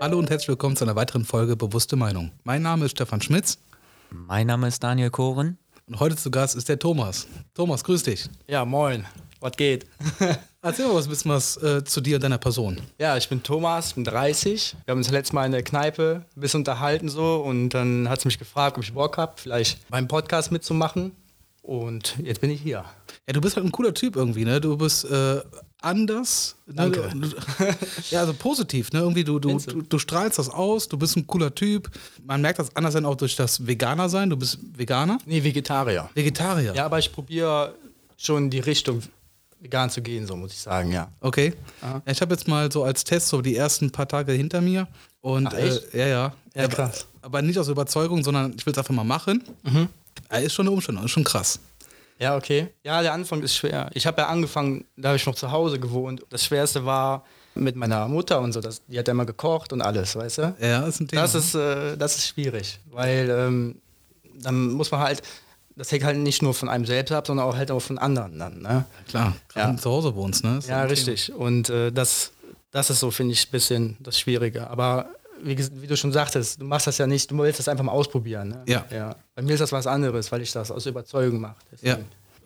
Hallo und herzlich willkommen zu einer weiteren Folge Bewusste Meinung. Mein Name ist Stefan Schmitz Mein Name ist Daniel Koren. und heute zu Gast ist der Thomas. Thomas, grüß dich. Ja, moin. Was geht? Erzähl mal was ein bisschen was äh, zu dir und deiner Person. ja, ich bin Thomas, bin 30. Wir haben uns letztes Mal in der Kneipe ein bisschen unterhalten so und dann hat sie mich gefragt, ob ich Bock habe, vielleicht beim Podcast mitzumachen. Und jetzt bin ich hier. Ja, du bist halt ein cooler Typ irgendwie, ne? Du bist äh, anders. Ne? Danke. Ja, also positiv, ne? Irgendwie, du, du, du, du? strahlst das aus, du bist ein cooler Typ. Man merkt das anders sein auch durch das Veganer sein. Du bist Veganer? Nee, Vegetarier. Vegetarier. Ja, aber ich probiere schon die Richtung vegan zu gehen, so muss ich sagen, ja. Okay. Aha. Ja, ich habe jetzt mal so als Test so die ersten paar Tage hinter mir. Und Ach, echt? Äh, ja, ja. Ja, aber, krass. aber nicht aus Überzeugung, sondern ich will es einfach mal machen. Mhm. Ja, ist schon eine Umstellung, ist schon krass. Ja, okay. Ja, der Anfang ist schwer. Ich habe ja angefangen, da habe ich noch zu Hause gewohnt. Das Schwerste war mit meiner Mutter und so. Das, die hat ja immer gekocht und alles, weißt du? Ja, ist ein Thema. Das ist, äh, das ist schwierig, weil ähm, dann muss man halt, das hängt halt nicht nur von einem selbst ab, sondern auch halt auch von anderen dann. Ne? klar. Gerade Ja. zu Hause wohnst, ne? Ist Ja, richtig. Und äh, das, das ist so, finde ich, ein bisschen das Schwierige. Aber wie, wie du schon sagtest, du machst das ja nicht, du willst das einfach mal ausprobieren. Ne? Ja. ja. Bei mir ist das was anderes, weil ich das aus Überzeugung mache. Ja.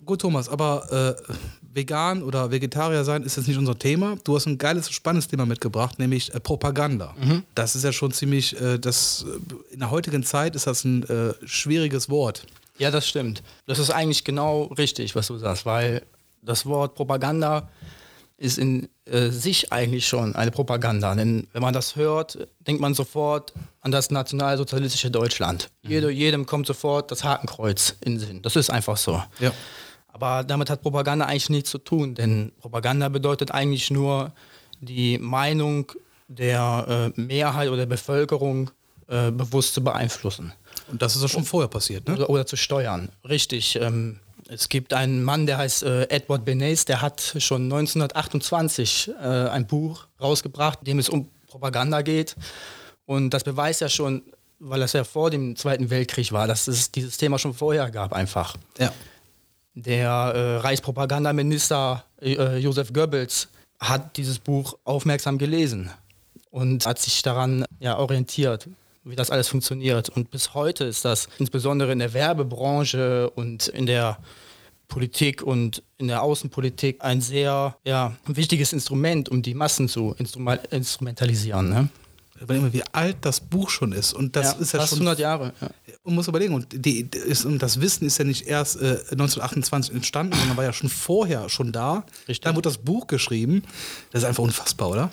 Gut, Thomas, aber äh, vegan oder Vegetarier sein ist jetzt nicht unser Thema. Du hast ein geiles, spannendes Thema mitgebracht, nämlich äh, Propaganda. Mhm. Das ist ja schon ziemlich, äh, das, äh, in der heutigen Zeit ist das ein äh, schwieriges Wort. Ja, das stimmt. Das ist eigentlich genau richtig, was du sagst, weil das Wort Propaganda ist in äh, sich eigentlich schon eine Propaganda. Denn wenn man das hört, denkt man sofort an das nationalsozialistische Deutschland. Jede, jedem kommt sofort das Hakenkreuz in den Sinn. Das ist einfach so. Ja. Aber damit hat Propaganda eigentlich nichts zu tun, denn Propaganda bedeutet eigentlich nur die Meinung der äh, Mehrheit oder der Bevölkerung äh, bewusst zu beeinflussen Und das ist ja schon vorher passiert, ne? oder, oder zu steuern. Richtig. Ähm, es gibt einen Mann, der heißt äh, Edward Bernays, der hat schon 1928 äh, ein Buch rausgebracht, in dem es um Propaganda geht. Und das beweist ja schon, weil das ja vor dem Zweiten Weltkrieg war, dass es dieses Thema schon vorher gab einfach. Ja. Der äh, Reichspropagandaminister äh, Josef Goebbels hat dieses Buch aufmerksam gelesen und hat sich daran ja, orientiert, wie das alles funktioniert. Und bis heute ist das insbesondere in der Werbebranche und in der Politik und in der Außenpolitik ein sehr ja, wichtiges Instrument, um die Massen zu instrumentalisieren. Ne? Überleg mal, wie alt das Buch schon ist. Und das ist ja fast schon 100 Jahre. Ja. Man muss überlegen, und, die, ist, und das Wissen ist ja nicht erst äh, 1928 entstanden, sondern war ja schon vorher schon da. Richtig. Dann wurde das Buch geschrieben. Das ist einfach unfassbar, oder?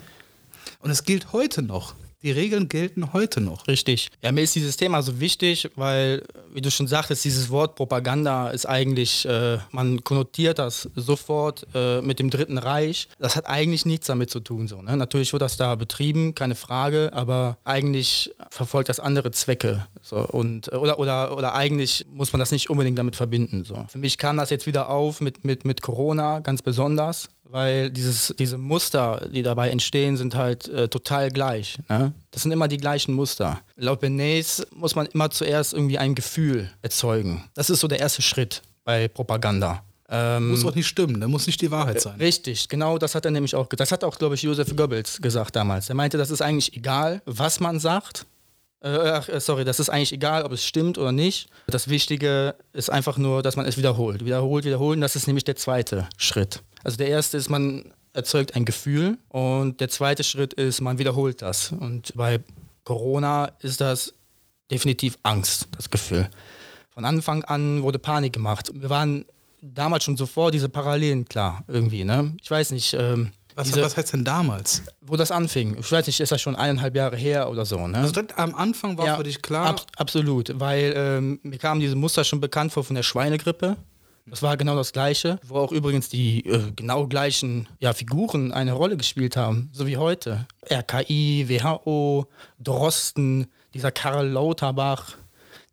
Und es gilt heute noch. Die Regeln gelten heute noch. Richtig. Ja, mir ist dieses Thema so wichtig, weil, wie du schon sagtest, dieses Wort Propaganda ist eigentlich, äh, man konnotiert das sofort äh, mit dem Dritten Reich. Das hat eigentlich nichts damit zu tun. So, ne? Natürlich wird das da betrieben, keine Frage, aber eigentlich verfolgt das andere Zwecke. So, und, oder, oder, oder eigentlich muss man das nicht unbedingt damit verbinden. So. Für mich kam das jetzt wieder auf mit, mit, mit Corona ganz besonders weil dieses, diese Muster, die dabei entstehen, sind halt äh, total gleich. Ne? Das sind immer die gleichen Muster. Laut Bernays muss man immer zuerst irgendwie ein Gefühl erzeugen. Das ist so der erste Schritt bei Propaganda. Ähm, Muss doch nicht stimmen, ne? muss nicht die Wahrheit sein. Richtig, genau das hat er nämlich auch gesagt. Das hat auch, glaube ich, Josef Goebbels gesagt damals. Er meinte, das ist eigentlich egal, was man sagt. Äh, ach, äh, sorry, das ist eigentlich egal, ob es stimmt oder nicht. Das Wichtige ist einfach nur, dass man es wiederholt. Wiederholt, wiederholen, das ist nämlich der zweite Schritt. Also der erste ist, man erzeugt ein Gefühl und der zweite Schritt ist, man wiederholt das. Und bei Corona ist das definitiv Angst, das Gefühl. Von Anfang an wurde Panik gemacht. Wir waren damals schon sofort diese Parallelen klar, irgendwie. Ne? Ich weiß nicht, ähm, Was, diese, was heißt denn damals? wo das anfing. Ich weiß nicht, ist das schon eineinhalb Jahre her oder so. Ne? Also direkt am Anfang war für dich klar, Ab, absolut, weil ähm, mir kamen diese Muster schon bekannt vor von der Schweinegrippe. Das war genau das Gleiche, wo auch übrigens die äh, genau gleichen ja, Figuren eine Rolle gespielt haben, so wie heute. RKI, WHO, Drosten, dieser Karl Lauterbach,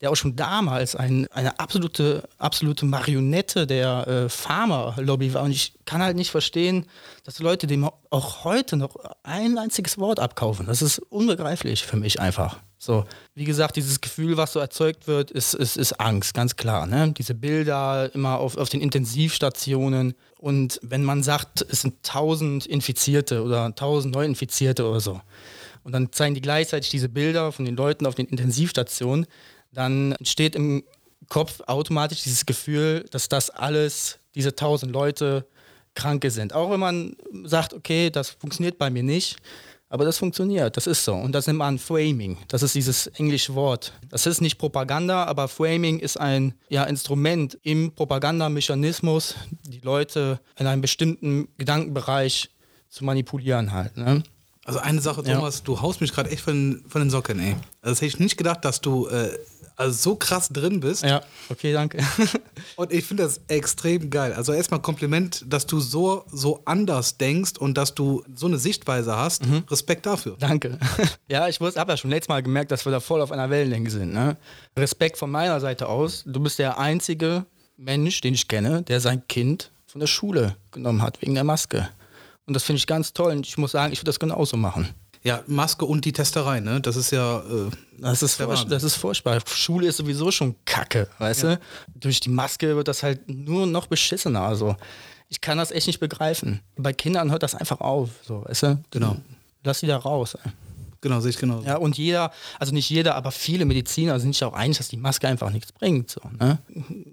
der auch schon damals ein, eine absolute, absolute Marionette der äh, Pharma-Lobby war. Und ich kann halt nicht verstehen, dass Leute dem auch heute noch ein einziges Wort abkaufen. Das ist unbegreiflich für mich einfach. So, wie gesagt, dieses Gefühl, was so erzeugt wird, ist, ist, ist Angst, ganz klar. Ne? Diese Bilder immer auf, auf den Intensivstationen. Und wenn man sagt, es sind 1000 Infizierte oder 1000 Neuinfizierte oder so, und dann zeigen die gleichzeitig diese Bilder von den Leuten auf den Intensivstationen, dann entsteht im Kopf automatisch dieses Gefühl, dass das alles, diese 1000 Leute, Kranke sind. Auch wenn man sagt, okay, das funktioniert bei mir nicht, aber das funktioniert, das ist so. Und das nennt man Framing. Das ist dieses englische Wort. Das ist nicht Propaganda, aber Framing ist ein ja, Instrument im Propagandamechanismus, die Leute in einem bestimmten Gedankenbereich zu manipulieren halt. Ne? Also eine Sache, Thomas, ja. du haust mich gerade echt von, von den Socken, ey. Also das hätte ich nicht gedacht, dass du äh, also so krass drin bist. Ja, okay, danke. und ich finde das extrem geil. Also erstmal Kompliment, dass du so, so anders denkst und dass du so eine Sichtweise hast. Mhm. Respekt dafür. Danke. ja, ich habe ja schon letztes Mal gemerkt, dass wir da voll auf einer Wellenlänge sind. Ne? Respekt von meiner Seite aus. Du bist der einzige Mensch, den ich kenne, der sein Kind von der Schule genommen hat, wegen der Maske. Und das finde ich ganz toll. Und ich muss sagen, ich würde das genauso machen. Ja, Maske und die Testerei, ne? Das ist ja. Äh, das, ist das ist furchtbar. Schule ist sowieso schon kacke, weißt ja. du? Durch die Maske wird das halt nur noch beschissener. Also, ich kann das echt nicht begreifen. Bei Kindern hört das einfach auf, so, weißt du? Genau. Lass die da raus. Ey. Genau, sehe ich genau. Ja, und jeder, also nicht jeder, aber viele Mediziner sind sich auch einig, dass die Maske einfach nichts bringt. So, ne?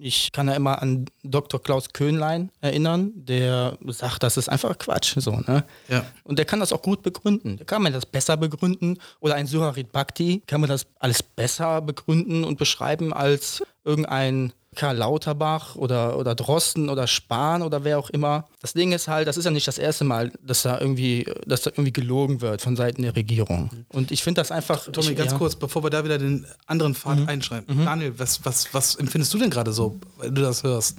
Ich kann ja immer an Dr. Klaus Köhnlein erinnern, der sagt, das ist einfach Quatsch. So, ne? ja. Und der kann das auch gut begründen. Der kann man das besser begründen. Oder ein Suharit Bhakti kann man das alles besser begründen und beschreiben als irgendein Karl Lauterbach oder, oder Drosten oder Spahn oder wer auch immer. Das Ding ist halt, das ist ja nicht das erste Mal, dass da irgendwie, dass da irgendwie gelogen wird von Seiten der Regierung. Und ich finde das einfach. Tommy, ich, ganz ja. kurz, bevor wir da wieder den anderen Pfad mhm. einschreiben. Mhm. Daniel, was, was, was empfindest du denn gerade so, wenn du das hörst?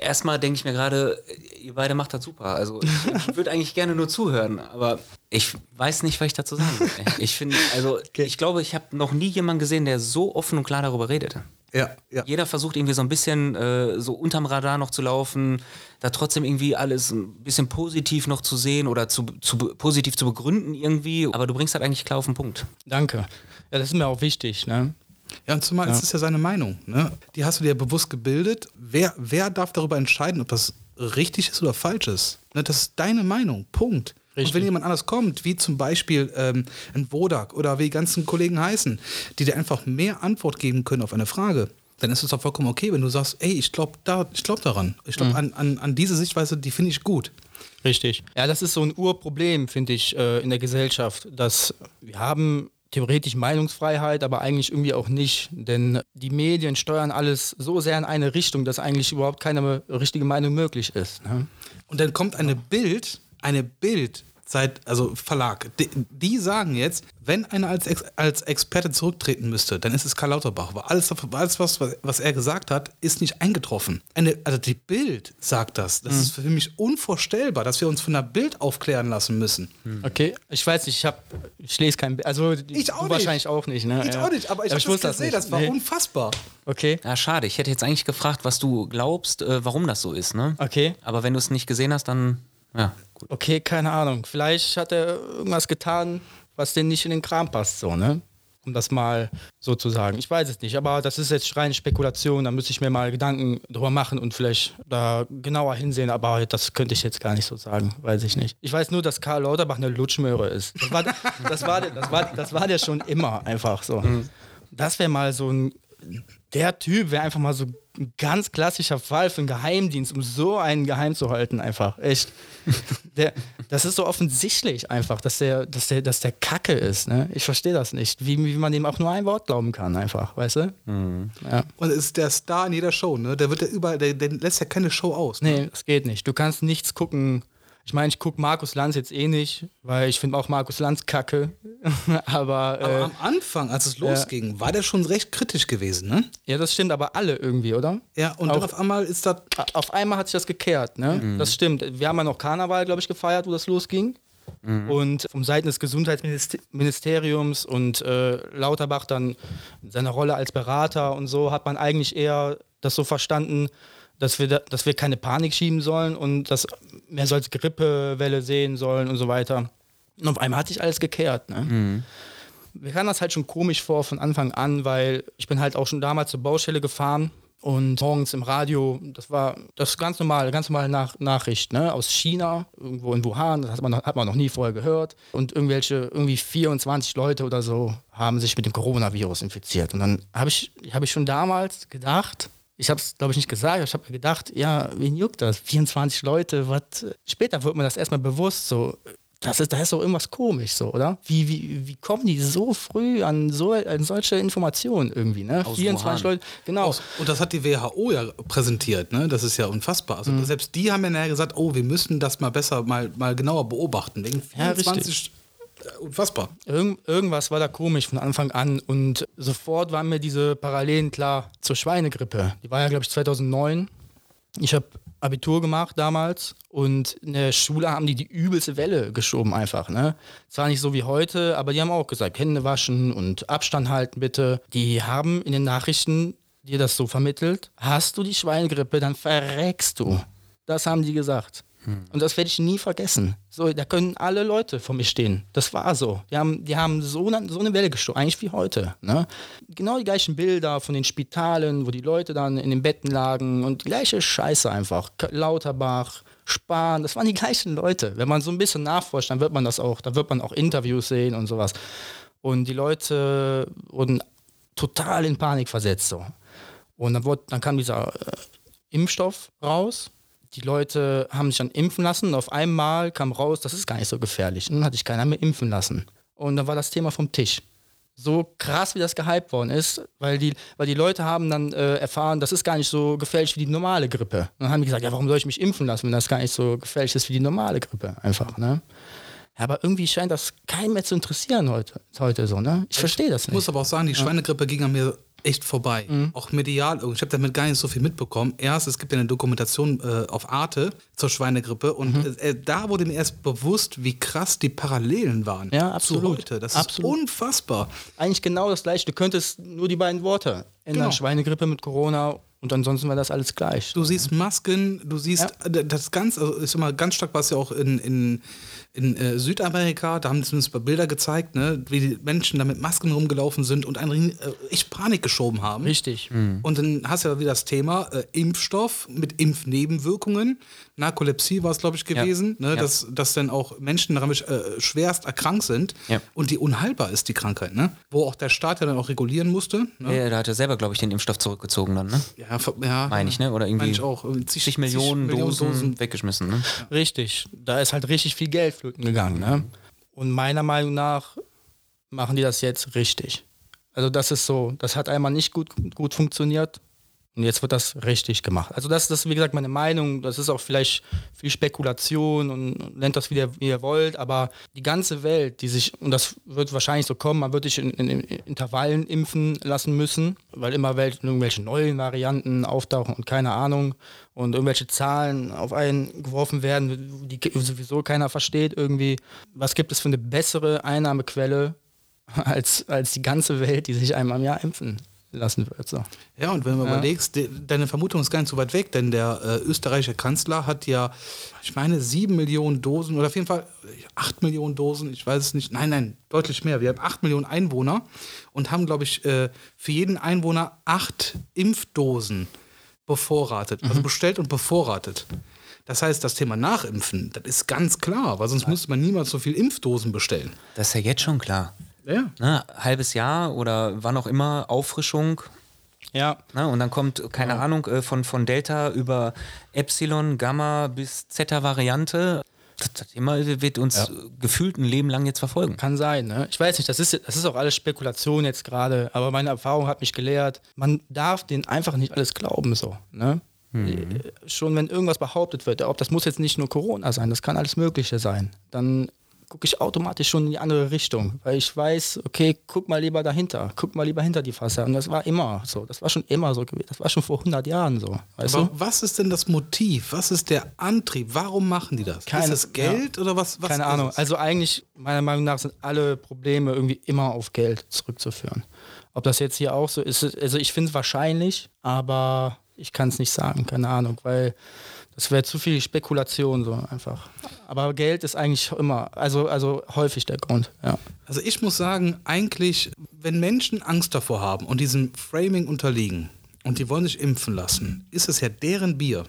Erstmal denke ich mir gerade, ihr beide macht das super. Also ich würde eigentlich gerne nur zuhören, aber ich weiß nicht, was ich dazu sagen will. Ich finde, also okay. ich glaube, ich habe noch nie jemanden gesehen, der so offen und klar darüber redet. Ja, ja. Jeder versucht irgendwie so ein bisschen äh, so unterm Radar noch zu laufen, da trotzdem irgendwie alles ein bisschen positiv noch zu sehen oder zu, zu positiv zu begründen irgendwie. Aber du bringst halt eigentlich klar auf den Punkt. Danke. Ja, das ist mir auch wichtig. Ne? Ja, und zumal ja. es ist ja seine Meinung. Ne? Die hast du dir bewusst gebildet. Wer, wer darf darüber entscheiden, ob das richtig ist oder falsch ist? Ne? Das ist deine Meinung. Punkt. Richtig. Und wenn jemand anders kommt, wie zum Beispiel ähm, ein Wodak oder wie die ganzen Kollegen heißen, die dir einfach mehr Antwort geben können auf eine Frage, dann ist es doch vollkommen okay, wenn du sagst, ey, ich glaube da, glaub daran. Ich glaube mhm. an, an, an diese Sichtweise, die finde ich gut. Richtig. Ja, das ist so ein Urproblem, finde ich, äh, in der Gesellschaft, dass wir haben theoretisch Meinungsfreiheit, aber eigentlich irgendwie auch nicht. Denn die Medien steuern alles so sehr in eine Richtung, dass eigentlich überhaupt keine richtige Meinung möglich ist. Ne? Und dann kommt eine Bild, eine Bild seit, also Verlag, die, die, sagen jetzt, wenn einer als, Ex, als Experte zurücktreten müsste, dann ist es Karl Lauterbach. Weil alles, alles was, was er gesagt hat, ist nicht eingetroffen. Eine, also die Bild sagt das. Das mhm. ist für mich unvorstellbar, dass wir uns von der Bild aufklären lassen müssen. Mhm. Okay, ich weiß nicht, ich habe, ich lese kein Bild. Also ich auch wahrscheinlich auch nicht. Ne? Ich ja. auch nicht, aber ich, aber ich wusste das gesehen, das war nee. unfassbar. Okay. Ja, schade. Ich hätte jetzt eigentlich gefragt, was du glaubst, äh, warum das so ist. Ne? Okay. Aber wenn du es nicht gesehen hast, dann ja, gut. Okay, keine Ahnung. Vielleicht hat er irgendwas getan, was denen nicht in den Kram passt, so, ne? Um das mal so zu sagen. Ich weiß es nicht, aber das ist jetzt reine Spekulation. Da müsste ich mir mal Gedanken drüber machen und vielleicht da genauer hinsehen. Aber das könnte ich jetzt gar nicht so sagen. Weiß ich nicht. Ich weiß nur, dass Karl Lauterbach eine Lutschmöhre ist. Das war, das war, das war, das war der schon immer einfach so. Mhm. Das wäre mal so ein. Der Typ wäre einfach mal so ein ganz klassischer Fall für einen Geheimdienst, um so einen geheim zu halten, einfach. Echt. Der, das ist so offensichtlich einfach, dass der, dass der, dass der Kacke ist. Ne? Ich verstehe das nicht. Wie, wie man dem auch nur ein Wort glauben kann, einfach, weißt du? Mhm. Ja. Und ist der Star in jeder Show, ne? Der wird ja überall, der, der lässt ja keine Show aus. Ne? Nee, das geht nicht. Du kannst nichts gucken, ich meine, ich gucke Markus Lanz jetzt eh nicht, weil ich finde auch Markus Lanz kacke. aber, äh, aber am Anfang, als es losging, ja. war der schon recht kritisch gewesen, ne? Ja, das stimmt, aber alle irgendwie, oder? Ja, und auch, auf einmal ist das. Auf einmal hat sich das gekehrt, ne? Mhm. Das stimmt. Wir haben ja noch Karneval, glaube ich, gefeiert, wo das losging. Mhm. Und vom Seiten des Gesundheitsministeriums und äh, Lauterbach dann seine Rolle als Berater und so hat man eigentlich eher das so verstanden, dass wir, da, dass wir keine Panik schieben sollen und dass mehr so als Grippewelle sehen sollen und so weiter. Und auf einmal hat sich alles gekehrt. Ne? Mhm. Mir kam das halt schon komisch vor von Anfang an, weil ich bin halt auch schon damals zur Baustelle gefahren und morgens im Radio, das war das ganz normale, ganz normale Nach Nachricht, ne? Aus China, irgendwo in Wuhan, das hat man, hat man noch nie vorher gehört. Und irgendwelche, irgendwie 24 Leute oder so haben sich mit dem Coronavirus infiziert. Und dann habe ich, hab ich schon damals gedacht, ich habe es, glaube ich, nicht gesagt, ich habe gedacht, ja, wen juckt das? 24 Leute, was? Später wird mir das erstmal bewusst, so, das ist, da ist doch irgendwas komisch so, oder? Wie, wie, wie kommen die so früh an, so, an solche Informationen irgendwie, ne? Aus 24 Wuhan. Leute, genau. Aus, und das hat die WHO ja präsentiert, ne? Das ist ja unfassbar. Also mhm. selbst die haben ja gesagt, oh, wir müssen das mal besser, mal, mal genauer beobachten. Wegen 24 ja, unfassbar. Irgend, irgendwas war da komisch von Anfang an und sofort waren mir diese Parallelen klar zur Schweinegrippe. Die war ja, glaube ich, 2009. Ich habe Abitur gemacht damals und in der Schule haben die die übelste Welle geschoben einfach. Ne? Zwar nicht so wie heute, aber die haben auch gesagt, Hände waschen und Abstand halten bitte. Die haben in den Nachrichten dir das so vermittelt. Hast du die Schweingrippe, dann verreckst du. Das haben die gesagt. Hm. Und das werde ich nie vergessen. So, da können alle Leute vor mir stehen. Das war so. Die haben, die haben so, eine, so eine Welle gestoßen, eigentlich wie heute. Ne? Genau die gleichen Bilder von den Spitalen, wo die Leute dann in den Betten lagen und die gleiche Scheiße einfach. Lauterbach, Spahn, das waren die gleichen Leute. Wenn man so ein bisschen nachforscht, dann wird man das auch, da wird man auch Interviews sehen und sowas. Und die Leute wurden total in Panik versetzt. So. Und dann, wurde, dann kam dieser äh, Impfstoff raus die Leute haben sich dann impfen lassen und auf einmal kam raus, das ist gar nicht so gefährlich. Und dann hatte ich keiner mehr impfen lassen. Und dann war das Thema vom Tisch. So krass, wie das gehypt worden ist, weil die, weil die Leute haben dann äh, erfahren, das ist gar nicht so gefährlich wie die normale Grippe. Und dann haben die gesagt, ja, warum soll ich mich impfen lassen, wenn das gar nicht so gefährlich ist wie die normale Grippe? Einfach, ne? Ja, aber irgendwie scheint das keinen mehr zu interessieren heute, heute so, ne? Ich verstehe das nicht. Ich muss aber auch sagen, die Schweinegrippe ging an mir echt vorbei. Mhm. Auch medial. Ich habe damit gar nicht so viel mitbekommen. Erst, es gibt ja eine Dokumentation äh, auf Arte zur Schweinegrippe und mhm. äh, da wurde mir erst bewusst, wie krass die Parallelen waren ja, absolut. zu heute. Das absolut. ist unfassbar. Eigentlich genau das gleiche. Du könntest nur die beiden Worte ändern. Genau. Schweinegrippe mit Corona und ansonsten war das alles gleich. Du siehst Masken, du siehst ja. das Ganze, also ist immer ganz stark, was ja auch in, in in äh, Südamerika, da haben sie zumindest ein paar Bilder gezeigt, ne, wie die Menschen da mit Masken rumgelaufen sind und einen äh, echt Panik geschoben haben. Richtig. Mhm. Und dann hast du ja wieder das Thema äh, Impfstoff mit Impfnebenwirkungen. Narkolepsie war es, glaube ich, gewesen, ja. Ne, ja. Dass, dass dann auch Menschen daran äh, schwerst erkrankt sind ja. und die unheilbar ist, die Krankheit, ne? Wo auch der Staat ja dann auch regulieren musste. Ne? Ja, da hat er selber, glaube ich, den Impfstoff zurückgezogen dann, ne? Ja, ja. Meine ich, ne? Oder irgendwie ich auch. Zig, Millionen, Millionen Dosen, Dosen, weggeschmissen, ne? Richtig. Da ist halt richtig viel Geld flöten gegangen. Ne? Und meiner Meinung nach machen die das jetzt richtig. Also das ist so, das hat einmal nicht gut, gut funktioniert und jetzt wird das richtig gemacht. Also das, das ist, wie gesagt, meine Meinung. Das ist auch vielleicht viel Spekulation und nennt das, wie ihr, wie ihr wollt. Aber die ganze Welt, die sich, und das wird wahrscheinlich so kommen, man wird sich in, in, in Intervallen impfen lassen müssen, weil immer irgendwelche neuen Varianten auftauchen und keine Ahnung und irgendwelche Zahlen auf einen geworfen werden, die sowieso keiner versteht irgendwie. Was gibt es für eine bessere Einnahmequelle als, als die ganze Welt, die sich einmal im Jahr impfen lassen wird. So. Ja, und wenn du ja. überlegst, de, deine Vermutung ist gar nicht so weit weg, denn der äh, österreichische Kanzler hat ja, ich meine, sieben Millionen Dosen oder auf jeden Fall acht Millionen Dosen, ich weiß es nicht, nein, nein, deutlich mehr. Wir haben acht Millionen Einwohner und haben, glaube ich, äh, für jeden Einwohner acht Impfdosen bevorratet, also mhm. bestellt und bevorratet. Das heißt, das Thema Nachimpfen, das ist ganz klar, weil sonst müsste man niemals so viel Impfdosen bestellen. Das ist ja jetzt schon klar. Ja. Ne, halbes Jahr oder wann auch immer Auffrischung. Ja. Ne, und dann kommt, keine ja. Ahnung, äh, von, von Delta über Epsilon, Gamma bis Zeta-Variante. Das Thema wird uns ja. gefühlt ein Leben lang jetzt verfolgen. Kann sein, ne? Ich weiß nicht, das ist, das ist auch alles Spekulation jetzt gerade, aber meine Erfahrung hat mich gelehrt, man darf denen einfach nicht alles glauben, so, ne? Mhm. Schon wenn irgendwas behauptet wird, ob das muss jetzt nicht nur Corona sein, das kann alles Mögliche sein, dann gucke ich automatisch schon in die andere Richtung, weil ich weiß, okay, guck mal lieber dahinter, guck mal lieber hinter die Fassade. Und das war immer so, das war schon immer so gewesen, das war schon vor 100 Jahren so. Weißt Aber du? was ist denn das Motiv? Was ist der Antrieb? Warum machen die das? Keine- ist das Geld oder was? was Keine Ahnung. es? Also eigentlich, meiner Meinung nach, sind alle Probleme irgendwie immer auf Geld zurückzuführen. Ob das jetzt hier auch so ist, also ich finde es wahrscheinlich, aber ich kann es nicht sagen, keine Ahnung, weil das wäre zu viel Spekulation so einfach. Aber Geld ist eigentlich immer, also, also häufig der Grund, ja. Also ich muss sagen, eigentlich, wenn Menschen Angst davor haben und diesem Framing unterliegen und die wollen sich impfen lassen, ist es ja deren Bier.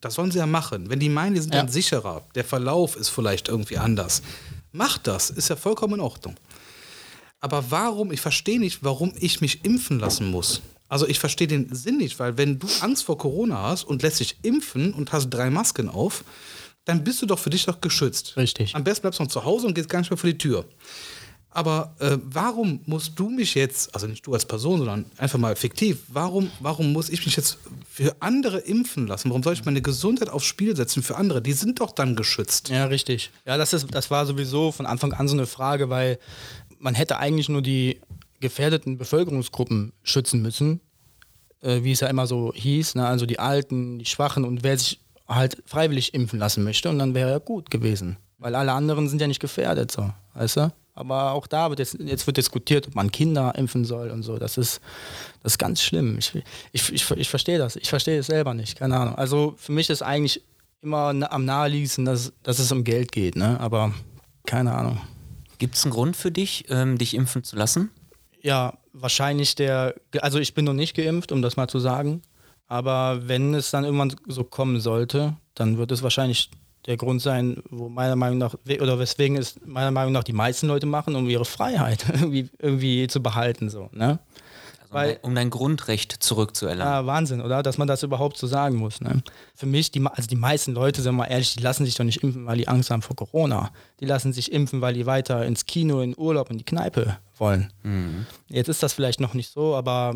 Das sollen sie ja machen. Wenn die meinen, die sind Ja. dann sicherer, der Verlauf ist vielleicht irgendwie anders. Macht das, ist ja vollkommen in Ordnung. Aber warum, ich verstehe nicht, warum ich mich impfen lassen muss. Also ich verstehe den Sinn nicht, weil wenn du Angst vor Corona hast und lässt dich impfen und hast drei Masken auf, dann bist du doch für dich doch geschützt. Richtig. Am besten bleibst du noch zu Hause und gehst gar nicht mehr vor die Tür. Aber äh, warum musst du mich jetzt, also nicht du als Person, sondern einfach mal fiktiv, warum, warum muss ich mich jetzt für andere impfen lassen? Warum soll ich meine Gesundheit aufs Spiel setzen für andere? Die sind doch dann geschützt. Ja, richtig. Ja, das, ist, das war sowieso von Anfang an so eine Frage, weil man hätte eigentlich nur die gefährdeten Bevölkerungsgruppen schützen müssen, äh, wie es ja immer so hieß, ne? also die Alten, die Schwachen und wer sich halt freiwillig impfen lassen möchte und dann wäre er gut gewesen. Weil alle anderen sind ja nicht gefährdet, so, weißt du? Aber auch da wird jetzt, jetzt wird diskutiert, ob man Kinder impfen soll und so. Das ist, das ist ganz schlimm. Ich, ich, ich, ich verstehe das. Ich verstehe es selber nicht. Keine Ahnung. Also für mich ist eigentlich immer am naheliegendsten, dass, dass es um Geld geht. Ne? Aber keine Ahnung. Gibt es einen Grund für dich, ähm, dich impfen zu lassen? Ja, wahrscheinlich der, also ich bin noch nicht geimpft, um das mal zu sagen. Aber wenn es dann irgendwann so kommen sollte, dann wird es wahrscheinlich der Grund sein, wo meiner Meinung nach, oder weswegen es meiner Meinung nach die meisten Leute machen, um ihre Freiheit irgendwie, irgendwie zu behalten. So, ne? Also Weil- um, dein, Grundrecht zurückzuerlangen. Ja, Wahnsinn, oder? Dass man das überhaupt so sagen muss. Ne? Für mich, die, also die meisten Leute, sind mal ehrlich, die lassen sich doch nicht impfen, weil die Angst haben vor Corona. Die lassen sich impfen, weil die weiter ins Kino, in Urlaub, in die Kneipe wollen. Jetzt ist das vielleicht noch nicht so, aber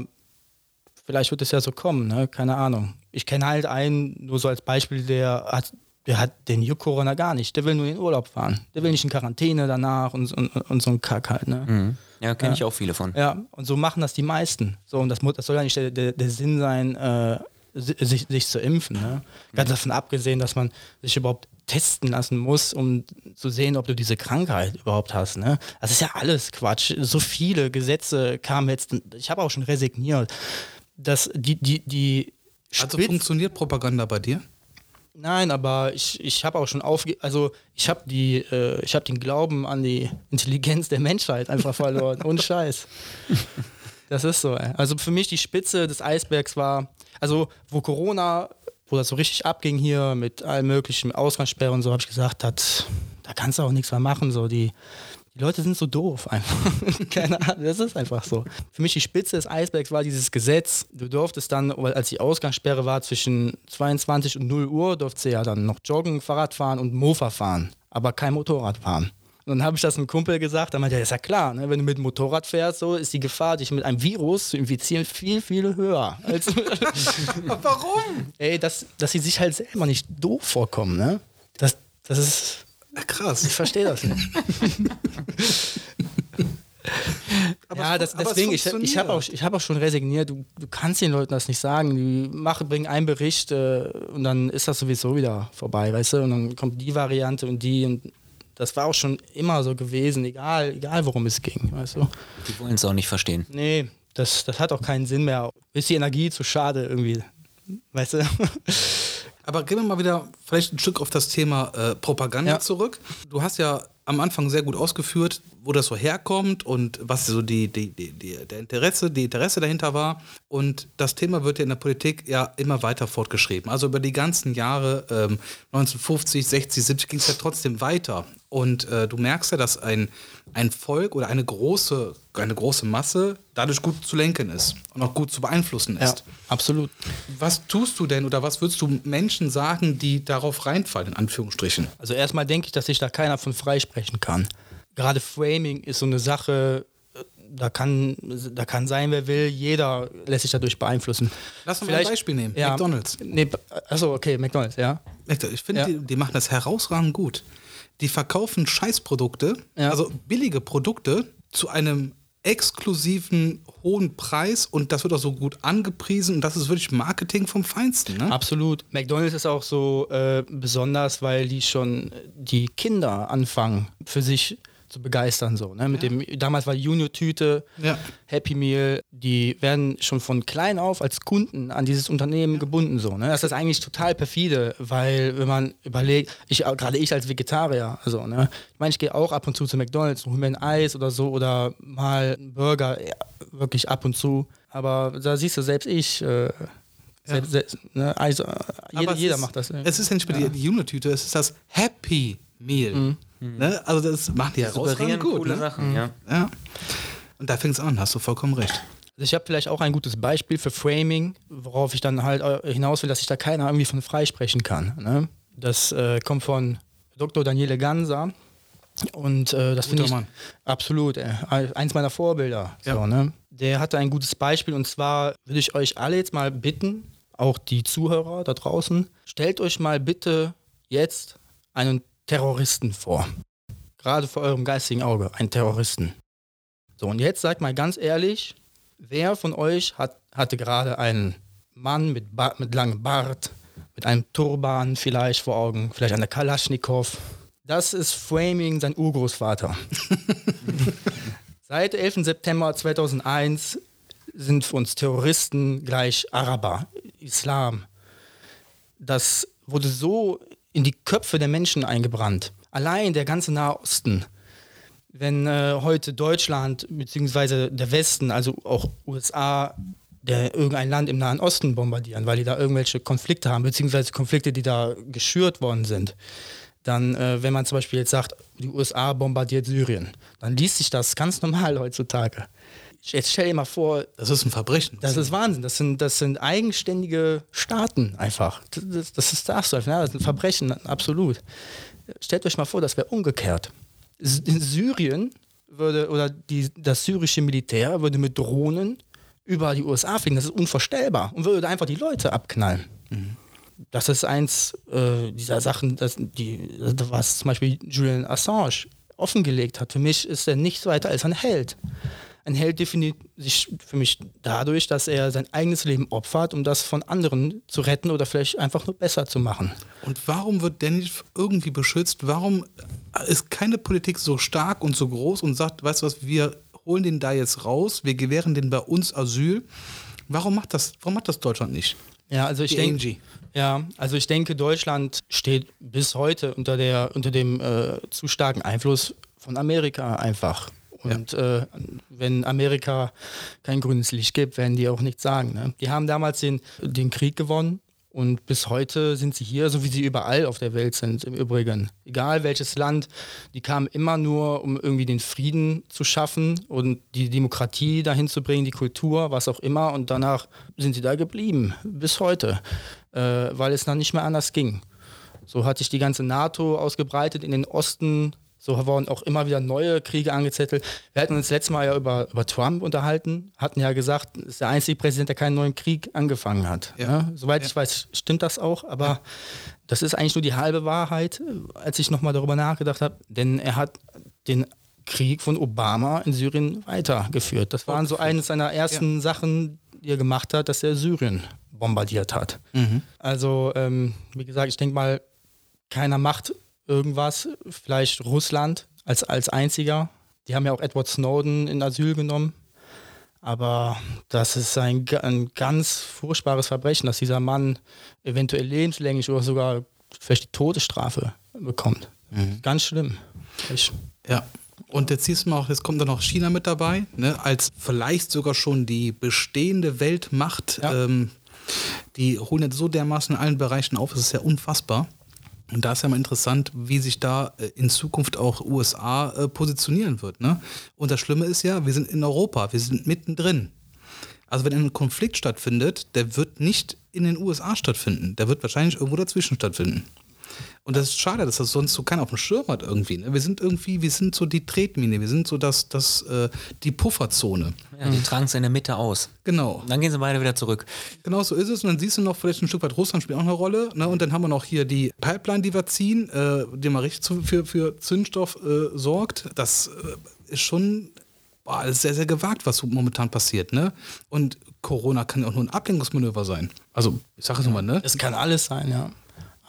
vielleicht wird es ja so kommen, ne? keine Ahnung. Ich kenne halt einen, nur so als Beispiel, der hat, der hat den juckt Corona gar nicht. Der will nur in den Urlaub fahren. Der will nicht in Quarantäne danach und, und, und so ein Kack halt. Ne? Mhm. Ja, kenne ich auch viele von. Ja, und so machen das die meisten. So, und das, das soll ja nicht der, der, der Sinn sein, äh, si- sich, sich zu impfen. Ne? Ganz davon abgesehen, dass man sich überhaupt testen lassen muss, um zu sehen, ob du diese Krankheit überhaupt hast. Ne? Das ist ja alles Quatsch. So viele Gesetze kamen jetzt. Ich habe auch schon resigniert, dass die, die, die Also funktioniert Propaganda bei dir? Nein, aber ich, ich habe auch schon aufge... Also ich habe die, äh, ich habe den Glauben an die Intelligenz der Menschheit einfach verloren. Ohne Scheiß. Das ist so, ey. Also für mich die Spitze des Eisbergs war, also wo Corona, wo das so richtig abging hier mit allem möglichen Ausgangssperre und so, habe ich gesagt, das, da kannst du auch nichts mehr machen. So die, die Leute sind so doof einfach. Keine Ahnung, das ist einfach so. Für mich die Spitze des Eisbergs war dieses Gesetz. Du durftest dann, weil als die Ausgangssperre war zwischen 22 und 0 Uhr, durftest du ja dann noch joggen, Fahrrad fahren und Mofa fahren, aber kein Motorrad fahren. Und dann habe ich das einem Kumpel gesagt, dann meinte er, ist ja klar, ne? wenn du mit dem Motorrad fährst, so ist die Gefahr, dich mit einem Virus zu infizieren, viel, viel höher. Als Warum? Ey, dass, dass sie sich halt selber nicht doof vorkommen, ne? Das, das ist. Krass. Ich verstehe das nicht. Aber ja, das, deswegen, ich, ich habe auch, ich hab auch schon resigniert. Du, du kannst den Leuten das nicht sagen. Die machen, bringen einen Bericht äh, und dann ist das sowieso wieder vorbei, weißt du? Und dann kommt die Variante und die. Und das war auch schon immer so gewesen, egal, egal worum es ging, weißt du? Die wollen es auch nicht verstehen. Nee, das, das hat auch keinen Sinn mehr. Ist die Energie zu schade irgendwie, weißt du? Aber gehen wir mal wieder vielleicht ein Stück auf das Thema äh, Propaganda Ja. zurück. Du hast ja am Anfang sehr gut ausgeführt, wo das so herkommt und was so die, die, die, die, der Interesse, die Interesse dahinter war. Und das Thema wird ja in der Politik ja immer weiter fortgeschrieben. Also über die ganzen Jahre ähm, 1950, 60, 70 ging es ja trotzdem weiter. Und äh, du merkst ja, dass ein, ein Volk oder eine große, eine große Masse dadurch gut zu lenken ist und auch gut zu beeinflussen ist. absolut. Was tust du denn oder was würdest du Menschen sagen, die darauf reinfallen, in Anführungsstrichen? Also erstmal denke ich, dass sich da keiner von freisprechen kann. Gerade Framing ist so eine Sache, da kann, da kann sein, wer will, jeder lässt sich dadurch beeinflussen. Lass uns mal ein Beispiel nehmen. McDonald's. Nee, achso, okay, McDonalds, ja. Ich finde, Ja. die, die machen das herausragend gut. Die verkaufen Scheißprodukte, Ja. also billige Produkte, zu einem exklusiven hohen Preis und das wird auch so gut angepriesen und das ist wirklich Marketing vom Feinsten. Ne? Absolut. McDonald's ist auch so äh, besonders, weil die schon die Kinder anfangen, für sich zu begeistern. So, ne? Mit dem, damals war Junior-Tüte, Ja. Happy Meal, die werden schon von klein auf als Kunden an dieses Unternehmen gebunden. So, ne? Das ist eigentlich total perfide, weil wenn man überlegt, ich, gerade ich als Vegetarier, also, ne? ich meine, ich gehe auch ab und zu zu McDonalds, hole mir ein Eis oder so oder mal einen Burger, ja, wirklich ab und zu. Aber da siehst du, selbst ich, äh, selbst, selbst, ne? also, jeder, jeder ist, macht das. Es ist ja nicht mehr die, die Junior-Tüte, es ist das Happy Meal. Ne? Also das macht die herausragend Souverän gut. coole Ne? Sachen, ja. Ja. Und da fängt es an, hast du vollkommen recht. Also ich habe vielleicht auch ein gutes Beispiel für Framing, worauf ich dann halt äh, hinaus will, dass sich da keiner irgendwie von freisprechen kann. Ne? Das äh, kommt von Dr. Daniele Ganser. Und äh, das finde ich Mann. absolut äh, eins meiner Vorbilder. Ja. So, ne? Der hatte ein gutes Beispiel und zwar würde ich euch alle jetzt mal bitten, auch die Zuhörer da draußen, stellt euch mal bitte jetzt einen Terroristen vor. Gerade vor eurem geistigen Auge, einen Terroristen. So, und jetzt sagt mal ganz ehrlich, wer von euch hat, hatte gerade einen Mann mit, ba mit langem Bart, mit einem Turban vielleicht vor Augen, vielleicht eine Kalaschnikow? Das ist Framing sein Urgroßvater. Seit 11. September 2001 sind für uns Terroristen gleich Araber, Islam. Das wurde so in die Köpfe der Menschen eingebrannt. Allein der ganze Nahe Osten. Wenn äh, heute Deutschland bzw. der Westen, also auch USA, der irgendein Land im Nahen Osten bombardieren, weil die da irgendwelche Konflikte haben, beziehungsweise Konflikte, die da geschürt worden sind, dann, äh, wenn man zum Beispiel jetzt sagt, die USA bombardiert Syrien, dann liest sich das ganz normal heutzutage. Jetzt stell dir mal vor, Das ist ein Verbrechen. das ist Wahnsinn. Das sind, das sind eigenständige Staaten einfach. Das, das, ist das. Ja, das ist ein Verbrechen, absolut. Stellt euch mal vor, das wäre umgekehrt. In Syrien würde, oder die, das syrische Militär würde mit Drohnen über die USA fliegen. Das ist unvorstellbar. Und würde einfach die Leute abknallen. Das ist eins äh, dieser Sachen, das, die, was zum Beispiel Julian Assange offengelegt hat. Für mich ist er nichts weiter als ein Held. Ein Held definiert sich für mich dadurch, dass er sein eigenes Leben opfert, um das von anderen zu retten oder vielleicht einfach nur besser zu machen. Und warum wird der nicht irgendwie beschützt? Warum ist keine Politik so stark und so groß und sagt, weißt du was, wir holen den da jetzt raus, wir gewähren den bei uns Asyl? Warum macht das, warum macht das Deutschland nicht? Ja, also ich denke, ja, also ich denke, Deutschland steht bis heute unter der unter dem äh, zu starken Einfluss von Amerika einfach. Und äh, wenn Amerika kein grünes Licht gibt, werden die auch nichts sagen. Ne? Die haben damals den, den Krieg gewonnen und bis heute sind sie hier, so wie sie überall auf der Welt sind im Übrigen. Egal welches Land, die kamen immer nur, um irgendwie den Frieden zu schaffen und die Demokratie dahin zu bringen, die Kultur, was auch immer. Und danach sind sie da geblieben, bis heute, äh, weil es dann nicht mehr anders ging. So hat sich die ganze NATO ausgebreitet in den Osten. So wurden auch immer wieder neue Kriege angezettelt. Wir hatten uns letztes Mal ja über, über Trump unterhalten, hatten ja gesagt, es ist der einzige Präsident, der keinen neuen Krieg angefangen hat. Ja. Ja. Soweit Ja. ich weiß, stimmt das auch, aber das ist eigentlich nur die halbe Wahrheit, als ich nochmal darüber nachgedacht habe. Denn er hat den Krieg von Obama in Syrien weitergeführt. Das waren so eines seiner ersten Sachen, die er gemacht hat, dass er Syrien bombardiert hat. Also, ähm, wie gesagt, ich denke mal, keiner macht irgendwas, vielleicht Russland als, als einziger. Die haben ja auch Edward Snowden in Asyl genommen. Aber das ist ein, ein ganz furchtbares Verbrechen, dass dieser Mann eventuell lebenslänglich oder sogar vielleicht die Todesstrafe bekommt. Ganz schlimm. Ich, Ja. Und jetzt siehst du mal auch, jetzt kommt dann noch China mit dabei, ne, als vielleicht sogar schon die bestehende Weltmacht. Ja. Ähm, die holen jetzt so dermaßen in allen Bereichen auf, es ist ja unfassbar. Und da ist ja mal interessant, wie sich da äh, in Zukunft auch USA äh, positionieren wird. Ne? Und das Schlimme ist ja, wir sind in Europa, wir sind mittendrin. Also wenn ein Konflikt stattfindet, der wird nicht in den USA stattfinden, der wird wahrscheinlich irgendwo dazwischen stattfinden. Und das ist schade, dass das sonst so keiner auf dem Schirm hat irgendwie. Ne? Wir sind irgendwie, wir sind so die Tretmine, wir sind so das, das, äh, die Pufferzone. Ja, die tragen es in der Mitte aus. Genau. Und dann gehen sie beide wieder zurück. Genau so ist es. Und dann siehst du noch vielleicht ein Stück weit Russland spielt auch eine Rolle. Ne? Und dann haben wir noch hier die Pipeline, die wir ziehen, äh, die mal richtig zu, für, für Zündstoff äh, sorgt. Das äh, ist schon boah, alles sehr, sehr gewagt, was momentan passiert. Ne? Und Corona kann ja auch nur ein Ablenkungsmanöver sein. Also, ich sage es nochmal, ne? Es kann alles sein, ja.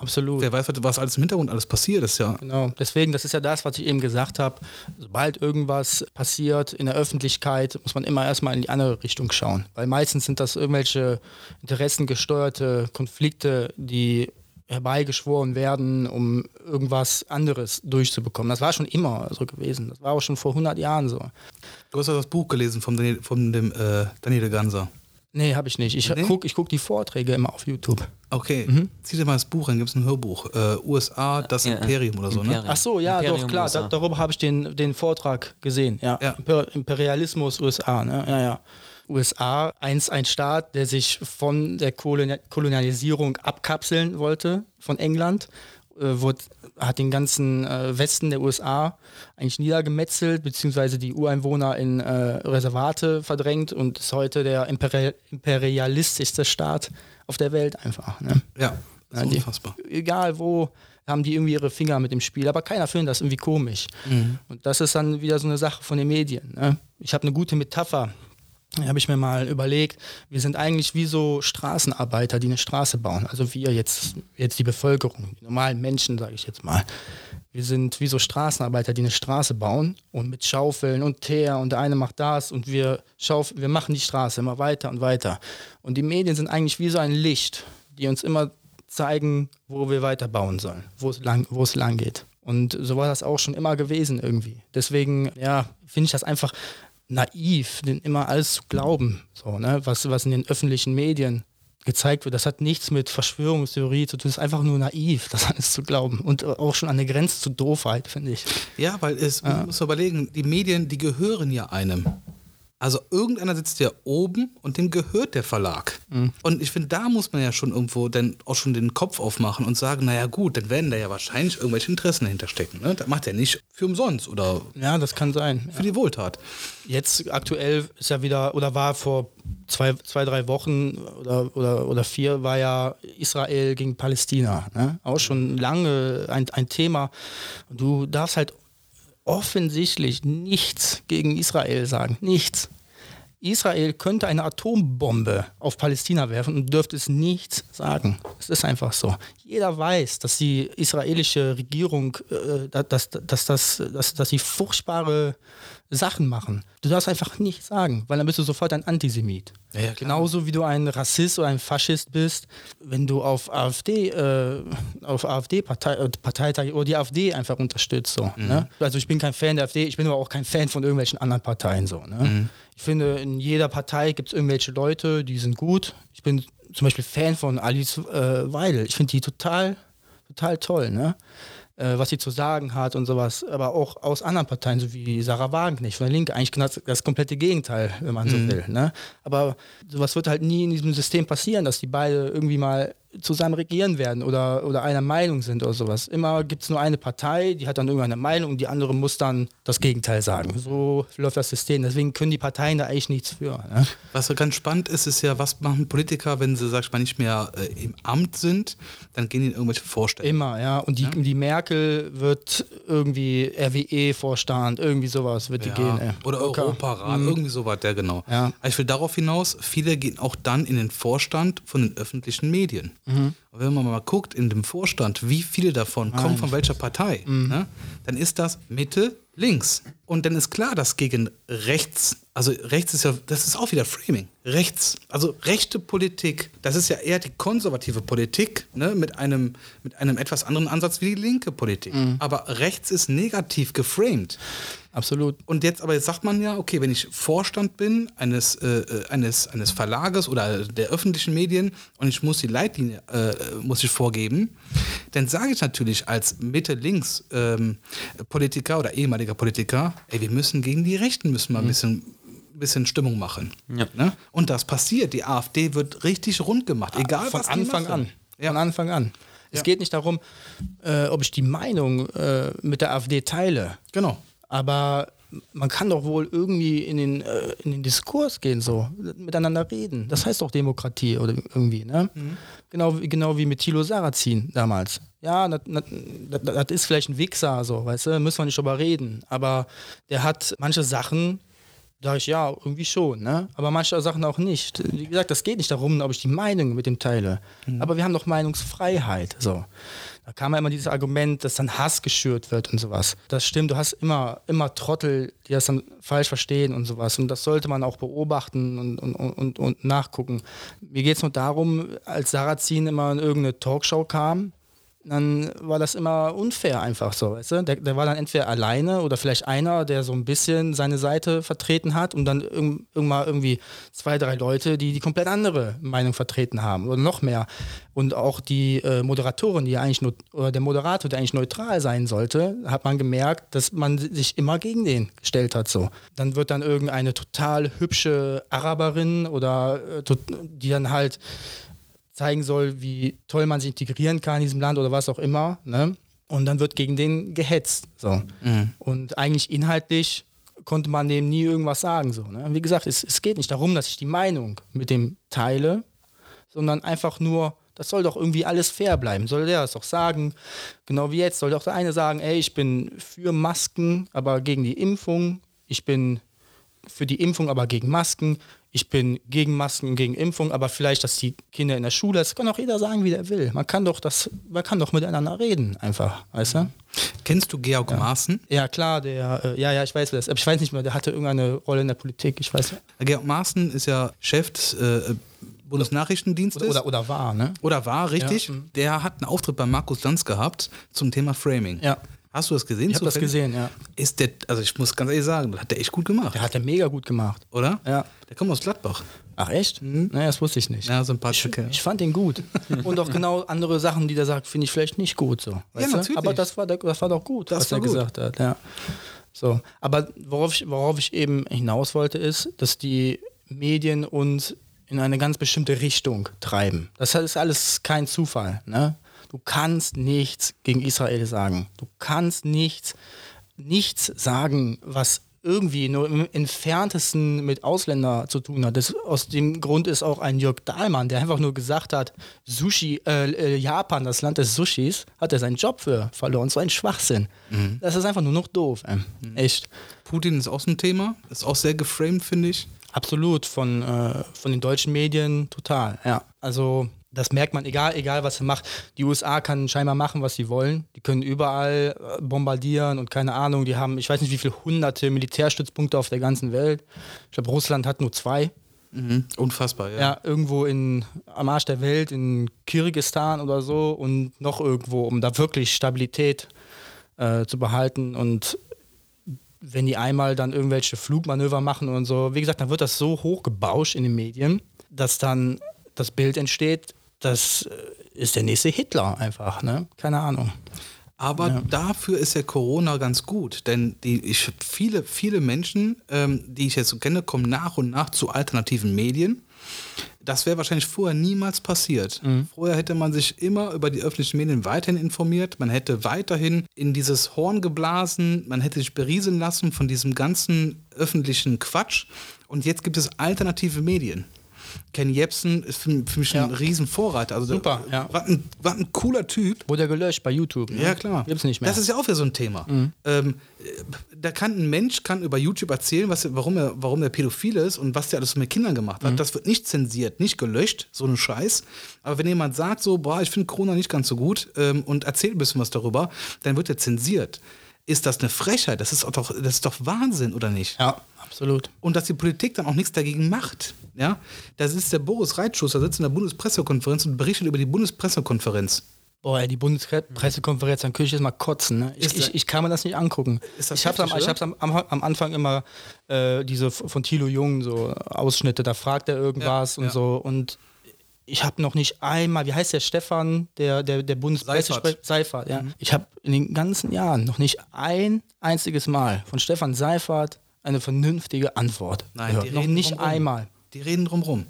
Absolut. Wer weiß, was alles im Hintergrund alles passiert ist, ja. Genau, deswegen, das ist ja das, was ich eben gesagt habe. Sobald irgendwas passiert in der Öffentlichkeit, muss man immer erstmal in die andere Richtung schauen. Weil meistens sind das irgendwelche interessengesteuerte Konflikte, die herbeigeschworen werden, um irgendwas anderes durchzubekommen. Das war schon immer so gewesen. Das war auch schon vor 100 Jahren so. Du hast ja das Buch gelesen von, Daniel, von dem äh, Daniel Ganser. Nee, habe ich nicht. Ich Nee? gucke ich guck die Vorträge immer auf YouTube. Okay, Mhm. zieh dir mal das Buch rein, gibt es ein Hörbuch. Äh, USA, das Ja, Imperium oder so, ne? Imperium. Ach so, ja, Imperium doch, klar. Da, darüber habe ich den, den Vortrag gesehen. Ja. Ja. Imper Imperialismus USA, ne? Ja, ja. USA, eins, ein Staat, der sich von der Koloni Kolonialisierung abkapseln wollte von England, äh, wurde, hat den ganzen äh, Westen der USA eigentlich niedergemetzelt, beziehungsweise die Ureinwohner in äh, Reservate verdrängt und ist heute der imperial imperialistischste Staat auf der Welt einfach. Ne? Ja, Ja, die- unfassbar. egal wo, haben die irgendwie ihre Finger mit dem Spiel, aber keiner findet das irgendwie komisch. Und das ist dann wieder so eine Sache von den Medien. Ne? Ich habe eine gute Metapher. Habe ich mir mal überlegt, wir sind eigentlich wie so Straßenarbeiter, die eine Straße bauen. Also wir jetzt, jetzt die Bevölkerung, die normalen Menschen, sage ich jetzt mal. Wir sind wie so Straßenarbeiter, die eine Straße bauen und mit Schaufeln und Teer und der eine macht das und wir, schauf wir machen die Straße immer weiter und weiter. Und die Medien sind eigentlich wie so ein Licht, die uns immer zeigen, wo wir weiterbauen sollen, wo es lang, wo es lang geht. Und so war das auch schon immer gewesen irgendwie. Deswegen, ja, finde ich das einfach naiv, denn immer alles zu glauben, so, ne? was, was in den öffentlichen Medien gezeigt wird. Das hat nichts mit Verschwörungstheorie zu tun. Das ist einfach nur naiv, das alles zu glauben. Und auch schon an der Grenze zu Doofheit, finde ich. Ja, weil es, man muss überlegen, die Medien, die gehören ja einem. Also irgendeiner sitzt ja oben und dem gehört der Verlag. Mhm. Und ich finde, da muss man ja schon irgendwo dann auch schon den Kopf aufmachen und sagen, naja gut, dann werden da ja wahrscheinlich irgendwelche Interessen dahinter stecken. Ne? Das macht er nicht für umsonst oder Ja, das kann sein. für die Wohltat. Jetzt aktuell ist ja wieder, oder war vor zwei, zwei drei Wochen oder, oder, oder vier, war ja Israel gegen Palästina. Ne? Auch schon lange ein, ein Thema. Du darfst halt offensichtlich nichts gegen Israel sagen. Nichts. Israel könnte eine Atombombe auf Palästina werfen und dürfte es nicht sagen. Es ist einfach so. Jeder weiß, dass die israelische Regierung, äh, dass, dass, dass, dass, dass sie furchtbare Sachen machen. Du darfst einfach nicht sagen, weil dann bist du sofort ein Antisemit. Ja, ja. Genauso wie du ein Rassist oder ein Faschist bist, wenn du auf AfD, äh, auf AfD-Partei, äh, Parteitag oder die AfD einfach unterstützt. So, ne? Also ich bin kein Fan der AfD, ich bin aber auch kein Fan von irgendwelchen anderen Parteien. So, ne? Ich finde, in jeder Partei gibt es irgendwelche Leute, die sind gut. Ich bin zum Beispiel Fan von Alice äh, Weidel. Ich finde die total, total toll, ne? Äh, was sie zu sagen hat und sowas. Aber auch aus anderen Parteien, so wie Sarah Wagenknecht von der Linke, eigentlich genau das, das komplette Gegenteil, wenn man so will. Ne? Aber sowas wird halt nie in diesem System passieren, dass die beide irgendwie mal zusammen regieren werden oder, oder einer Meinung sind oder sowas. Immer gibt es nur eine Partei, die hat dann irgendeine Meinung und die andere muss dann das Gegenteil sagen. So läuft das System. Deswegen können die Parteien da eigentlich nichts für. Ne? Was so ganz spannend ist, ist ja, was machen Politiker, wenn sie, sag ich mal, nicht mehr äh, im Amt sind, dann gehen die in irgendwelche Vorstände. Immer, ja. Und die, die Merkel wird irgendwie RWE-Vorstand, irgendwie sowas wird die Ja, gehen. Ey. oder Locker. Europarat, irgendwie sowas, ja genau. Ja. Aber Ich will darauf hinaus, viele gehen auch dann in den Vorstand von den öffentlichen Medien. Mhm. Und wenn man mal guckt in dem Vorstand, wie viele davon kommen von welcher Partei, Mhm. ne, dann ist das Mitte, links. Und dann ist klar, dass gegen rechts, also rechts ist ja, das ist auch wieder Framing. Rechts, also rechte Politik, das ist ja eher die konservative Politik, ne, mit einem, mit einem etwas anderen Ansatz wie die linke Politik. Mhm. Aber rechts ist negativ geframed. Absolut. Und jetzt, aber jetzt sagt man ja, okay, wenn ich Vorstand bin eines, äh, äh, eines, eines Verlages oder der öffentlichen Medien und ich muss die Leitlinie äh, muss ich vorgeben, dann sage ich natürlich als Mitte-Links ähm, oder ehemaliger Politiker, ey, wir müssen gegen die Rechten müssen mal ein bisschen bisschen Stimmung machen. Ja. Ne? Und das passiert. Die AfD wird richtig rund gemacht, egal Von was die Anfang machen. an. Ja. Von Anfang an. Es geht nicht darum, äh, ob ich die Meinung äh, mit der AfD teile. Genau. Aber man kann doch wohl irgendwie in den, äh, in den Diskurs gehen, so, miteinander reden. Das heißt doch Demokratie oder irgendwie, ne? Mhm. Genau, genau wie mit Thilo Sarrazin damals. Ja, das, ist vielleicht ein Wichser, so, weißt du, müssen wir nicht drüber reden. Aber der hat manche Sachen, da ich ja, irgendwie schon, ne? Aber manche Sachen auch nicht. Wie gesagt, das geht nicht darum, ob ich die Meinung mit dem teile. Mhm. Aber wir haben doch Meinungsfreiheit, so. Da kam ja immer dieses Argument, dass dann Hass geschürt wird und sowas. Das stimmt, du hast immer, immer Trottel, die das dann falsch verstehen und sowas. Und das sollte man auch beobachten und, und, und, und nachgucken. Mir geht es nur darum, als Sarrazin immer in irgendeine Talkshow kam, dann war das immer unfair einfach so, weißt du? Der, der, war dann entweder alleine oder vielleicht einer, der so ein bisschen seine Seite vertreten hat und dann irg irgendwann irgendwie zwei, drei Leute, die die komplett andere Meinung vertreten haben oder noch mehr. Und auch die äh, Moderatorin, die eigentlich nur, oder der Moderator, der eigentlich neutral sein sollte, hat man gemerkt, dass man sich immer gegen den gestellt hat so. Dann wird dann irgendeine total hübsche Araberin oder äh, die dann halt zeigen soll, wie toll man sich integrieren kann in diesem Land oder was auch immer. Ne? Und dann wird gegen den gehetzt. So. Mhm. Und eigentlich inhaltlich konnte man dem nie irgendwas sagen. So, ne? Wie gesagt, es, es geht nicht darum, dass ich die Meinung mit dem teile, sondern einfach nur, das soll doch irgendwie alles fair bleiben. Soll der das doch sagen? Genau wie jetzt soll doch der eine sagen, ey, ich bin für Masken, aber gegen die Impfung. Ich bin für die Impfung, aber gegen Masken ich bin gegen Masken, gegen Impfung, aber vielleicht, dass die Kinder in der Schule, das kann auch jeder sagen, wie der will. Man kann doch das, man kann doch miteinander reden, einfach, weißt du? Kennst du Georg ja. Maaßen? Ja, klar, der, äh, ja, ja, ich weiß das, aber ich weiß nicht mehr, der hatte irgendeine Rolle in der Politik, ich weiß. Georg Maaßen ist ja Chef des äh, Bundesnachrichtendienstes. Oder, oder, oder, war, ne? Oder war, richtig. Ja. Der hat einen Auftritt bei Markus Lanz gehabt zum Thema Framing. Ja. Hast du das gesehen? Ich habe das gesehen, ja. Ist der, also ich muss ganz ehrlich sagen, das hat der echt gut gemacht. Der hat der mega gut gemacht. Oder? Ja. Der kommt aus Gladbach. Ach echt? Mhm. Naja, das wusste ich nicht. Ja, sympathischer ich, ich fand ihn gut. Und auch genau andere Sachen, die der sagt, finde ich vielleicht nicht gut so. ja, natürlich. Aber das war, das war doch gut, das was er gut. gesagt hat. Ja. So. Aber worauf ich, worauf ich eben hinaus wollte, ist, dass die Medien uns in eine ganz bestimmte Richtung treiben. Das ist alles kein Zufall. Ne? Du kannst nichts gegen Israel sagen. Du kannst nichts, nichts sagen, was irgendwie nur im entferntesten mit Ausländer zu tun hat. Das, aus dem Grund ist auch ein Jörg Dahlmann, der einfach nur gesagt hat, Sushi, äh, äh, Japan, das Land des Sushis, hat er seinen Job für verloren. So ein Schwachsinn. Mhm. Das ist einfach nur noch doof. Äh. Mhm. Echt. Putin ist auch so ein Thema. Ist auch sehr geframed, finde ich. Absolut, von, äh, von den deutschen Medien total, ja. Also das merkt man, egal, egal was er macht. Die USA kann scheinbar machen, was sie wollen. Die können überall äh, bombardieren und keine Ahnung, die haben, ich weiß nicht, wie viele hunderte Militärstützpunkte auf der ganzen Welt. Ich glaube, Russland hat nur zwei. Mhm. Unfassbar, ja. Ja, irgendwo in, am Arsch der Welt, in Kirgisistan oder so und noch irgendwo, um da wirklich Stabilität äh, zu behalten. Und wenn die einmal dann irgendwelche Flugmanöver machen und so, wie gesagt, dann wird das so hochgebauscht in den Medien, dass dann das Bild entsteht, das äh, ist der nächste Hitler einfach, ne? Keine Ahnung. Aber ja. dafür ist ja Corona ganz gut, denn die, ich, viele, viele Menschen, ähm, die ich jetzt so kenne, kommen nach und nach zu alternativen Medien. Das wäre wahrscheinlich vorher niemals passiert. Mhm. Vorher hätte man sich immer über die öffentlichen Medien weiterhin informiert, man hätte weiterhin in dieses Horn geblasen, man hätte sich berieseln lassen von diesem ganzen öffentlichen Quatsch. Und jetzt gibt es alternative Medien. Ken Jebsen ist für, für mich ja. ein Riesenvorreiter. Also Super, der, ja. War ein, war ein cooler Typ. Wurde er gelöscht bei YouTube. Ne? Ja, klar. Gibt's nicht mehr. Das ist ja auch wieder so ein Thema. Mhm. Ähm, da kann ein Mensch kann über YouTube erzählen, was, warum, er, warum er pädophil ist und was der alles mit Kindern gemacht hat. Mhm. Das wird nicht zensiert, nicht gelöscht, so ein Scheiß. Aber wenn jemand sagt so, boah, ich finde Corona nicht ganz so gut ähm, und erzählt ein bisschen was darüber, dann wird er zensiert ist das eine Frechheit. Das ist, doch, das ist doch Wahnsinn, oder nicht? Ja, absolut. Und dass die Politik dann auch nichts dagegen macht. Ja? Das ist der Boris Reitschuss, der sitzt in der Bundespressekonferenz und berichtet über die Bundespressekonferenz. Boah, ey, die Bundespressekonferenz, dann könnte ich jetzt mal kotzen. Ne? Ich, ich, ich, kann mir das nicht angucken. Ist das ich habe am, am, am, Anfang immer äh, diese von Thilo Jung so Ausschnitte, da fragt er irgendwas ja, und ja. so. Und ich habe noch nicht einmal, wie heißt der Stefan, der, der, der Bundespressesprecher? Seifert, ja. Mhm. Ich habe in den ganzen Jahren noch nicht ein einziges Mal von Stefan Seifert eine vernünftige Antwort. Nein, die noch nicht drumrum. einmal. Die reden drumrum.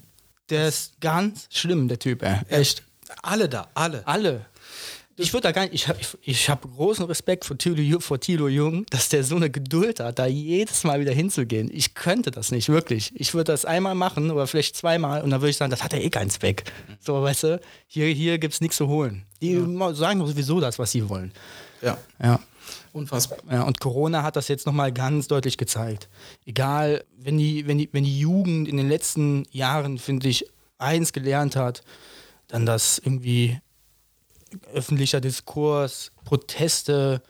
Der ist ganz schlimm, der Typ, ey. Echt. Alle da, alle. Alle. Ich würde da gar nicht, ich habe ich, hab großen Respekt vor Thilo, vor Thilo Jung, dass der so eine Geduld hat, da jedes Mal wieder hinzugehen. Ich könnte das nicht, wirklich. Ich würde das einmal machen oder vielleicht zweimal und dann würde ich sagen, das hat er eh keinen Zweck. So, weißt du, hier, hier gibt es nichts zu holen. Die ja. sagen doch sowieso das, was sie wollen. Ja. Ja. Unfassbar. Ja, und Corona hat das jetzt nochmal ganz deutlich gezeigt. Egal, wenn die, wenn, die, wenn die Jugend in den letzten Jahren, finde ich, eins gelernt hat, dann das irgendwie öffentlicher Diskurs, Proteste,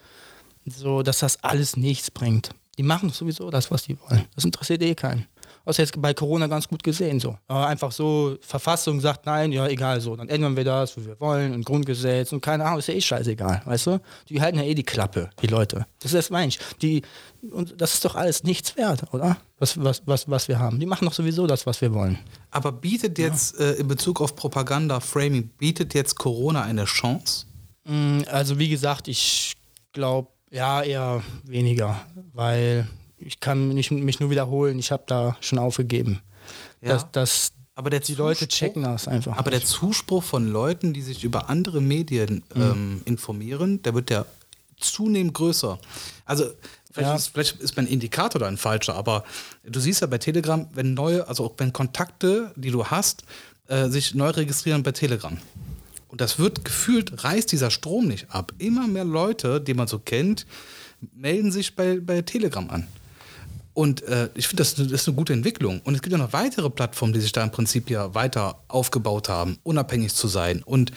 so, dass das alles nichts bringt. Die machen sowieso das, was die wollen. Das interessiert eh keinen. Was jetzt bei Corona ganz gut gesehen so. Aber einfach so, Verfassung sagt nein, ja egal so, dann ändern wir das, wie wir wollen, ein Grundgesetz und keine Ahnung, ist ja eh scheißegal, weißt du? Die halten ja eh die Klappe, die Leute. Das ist das Mensch. Die, und das ist doch alles nichts wert, oder? Was, was, was, was wir haben. Die machen doch sowieso das, was wir wollen. Aber bietet jetzt ja. äh, in Bezug auf Propaganda, Framing, bietet jetzt Corona eine Chance? Mm, also wie gesagt, ich glaube, ja, eher weniger, weil ich kann mich, mich nur wiederholen, ich habe da schon aufgegeben. Ja. Dass, dass aber der die Leute checken das einfach. Aber nicht. der Zuspruch von Leuten, die sich über andere Medien mhm. ähm, informieren, der wird ja zunehmend größer. Also vielleicht, ja. ist, vielleicht ist mein Indikator da ein falscher, aber du siehst ja bei Telegram, wenn neue, also auch wenn Kontakte, die du hast, äh, sich neu registrieren bei Telegram. Und das wird gefühlt, reißt dieser Strom nicht ab. Immer mehr Leute, die man so kennt, melden sich bei, bei Telegram an. Und äh, ich finde, das, das, ist eine gute Entwicklung. Und es gibt ja noch weitere Plattformen, die sich da im Prinzip ja weiter aufgebaut haben, unabhängig zu sein. Und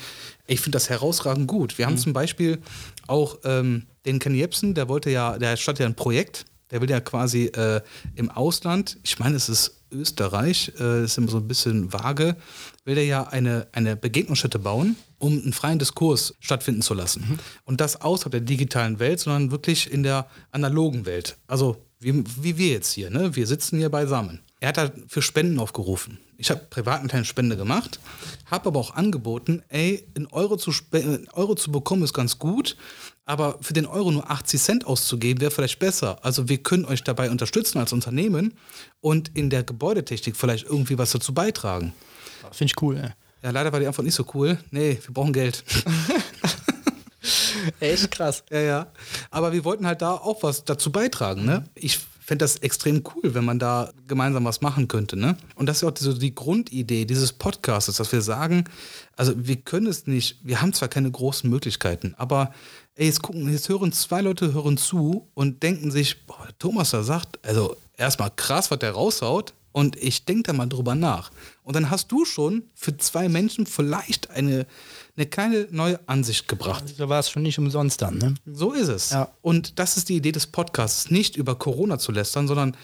ich finde das herausragend gut. Wir haben mhm. zum Beispiel auch ähm, den Ken Jebsen, der wollte ja, der startet ja ein Projekt, der will ja quasi äh, im Ausland, ich meine, es ist Österreich, äh, ist immer so ein bisschen vage, will er ja eine, eine Begegnungsstätte bauen, um einen freien Diskurs stattfinden zu lassen. Mhm. Und das außerhalb der digitalen Welt, sondern wirklich in der analogen Welt. Also wie, wie wir jetzt hier, ne? Wir sitzen hier beisammen. Er hat halt für Spenden aufgerufen. Ich habe privat eine kleine Spende gemacht, habe aber auch angeboten, ey, in Euro zu, Euro zu bekommen ist ganz gut, aber für den Euro nur 80 Cent auszugeben wäre vielleicht besser. Also wir können euch dabei unterstützen als Unternehmen und in der Gebäudetechnik vielleicht irgendwie was dazu beitragen. Finde ich cool, ey. Ja, leider war die Antwort nicht so cool. Nee, wir brauchen Geld. Echt krass. Ja, ja. Aber wir wollten halt da auch was dazu beitragen. Ne? Ich fände das extrem cool, wenn man da gemeinsam was machen könnte. Ne? Und das ist auch so die Grundidee dieses Podcasts, dass wir sagen, also wir können es nicht, wir haben zwar keine großen Möglichkeiten, aber ey, jetzt gucken, jetzt hören zwei Leute hören zu und denken sich, boah, Thomas da sagt, also erstmal krass, was der raushaut, und ich denke da mal drüber nach. Und dann hast du schon für zwei Menschen vielleicht eine eine kleine neue Ansicht gebracht. So war es schon nicht umsonst dann, ne? So ist es. Ja. Und das ist die Idee des Podcasts, nicht über Corona zu lästern, sondern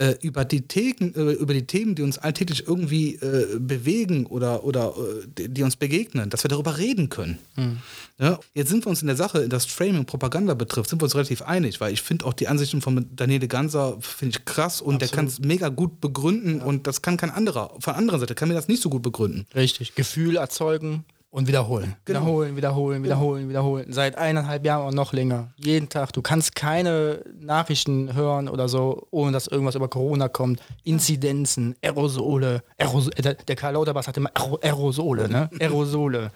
äh, über, die Themen, äh, über die Themen, die uns alltäglich irgendwie äh, bewegen oder, oder äh, die uns begegnen, dass wir darüber reden können. Mhm. Ja, jetzt sind wir uns in der Sache, das Framing Propaganda betrifft, sind wir uns relativ einig, weil ich finde auch die Ansichten von Daniele Ganser finde ich krass und Absolut. der kann es mega gut begründen ja. und das kann kein anderer. Von anderer Seite kann mir das nicht so gut begründen. Richtig. Gefühl erzeugen, und wiederholen. Genau. Wiederholen, wiederholen, wiederholen, wiederholen. Seit eineinhalb Jahren und noch länger. Jeden Tag. Du kannst keine Nachrichten hören oder so, ohne dass irgendwas über Corona kommt. Inzidenzen, Aerosole. Aerosole der, der Karl Lauterbach hat immer Aerosole, ne? Aerosole.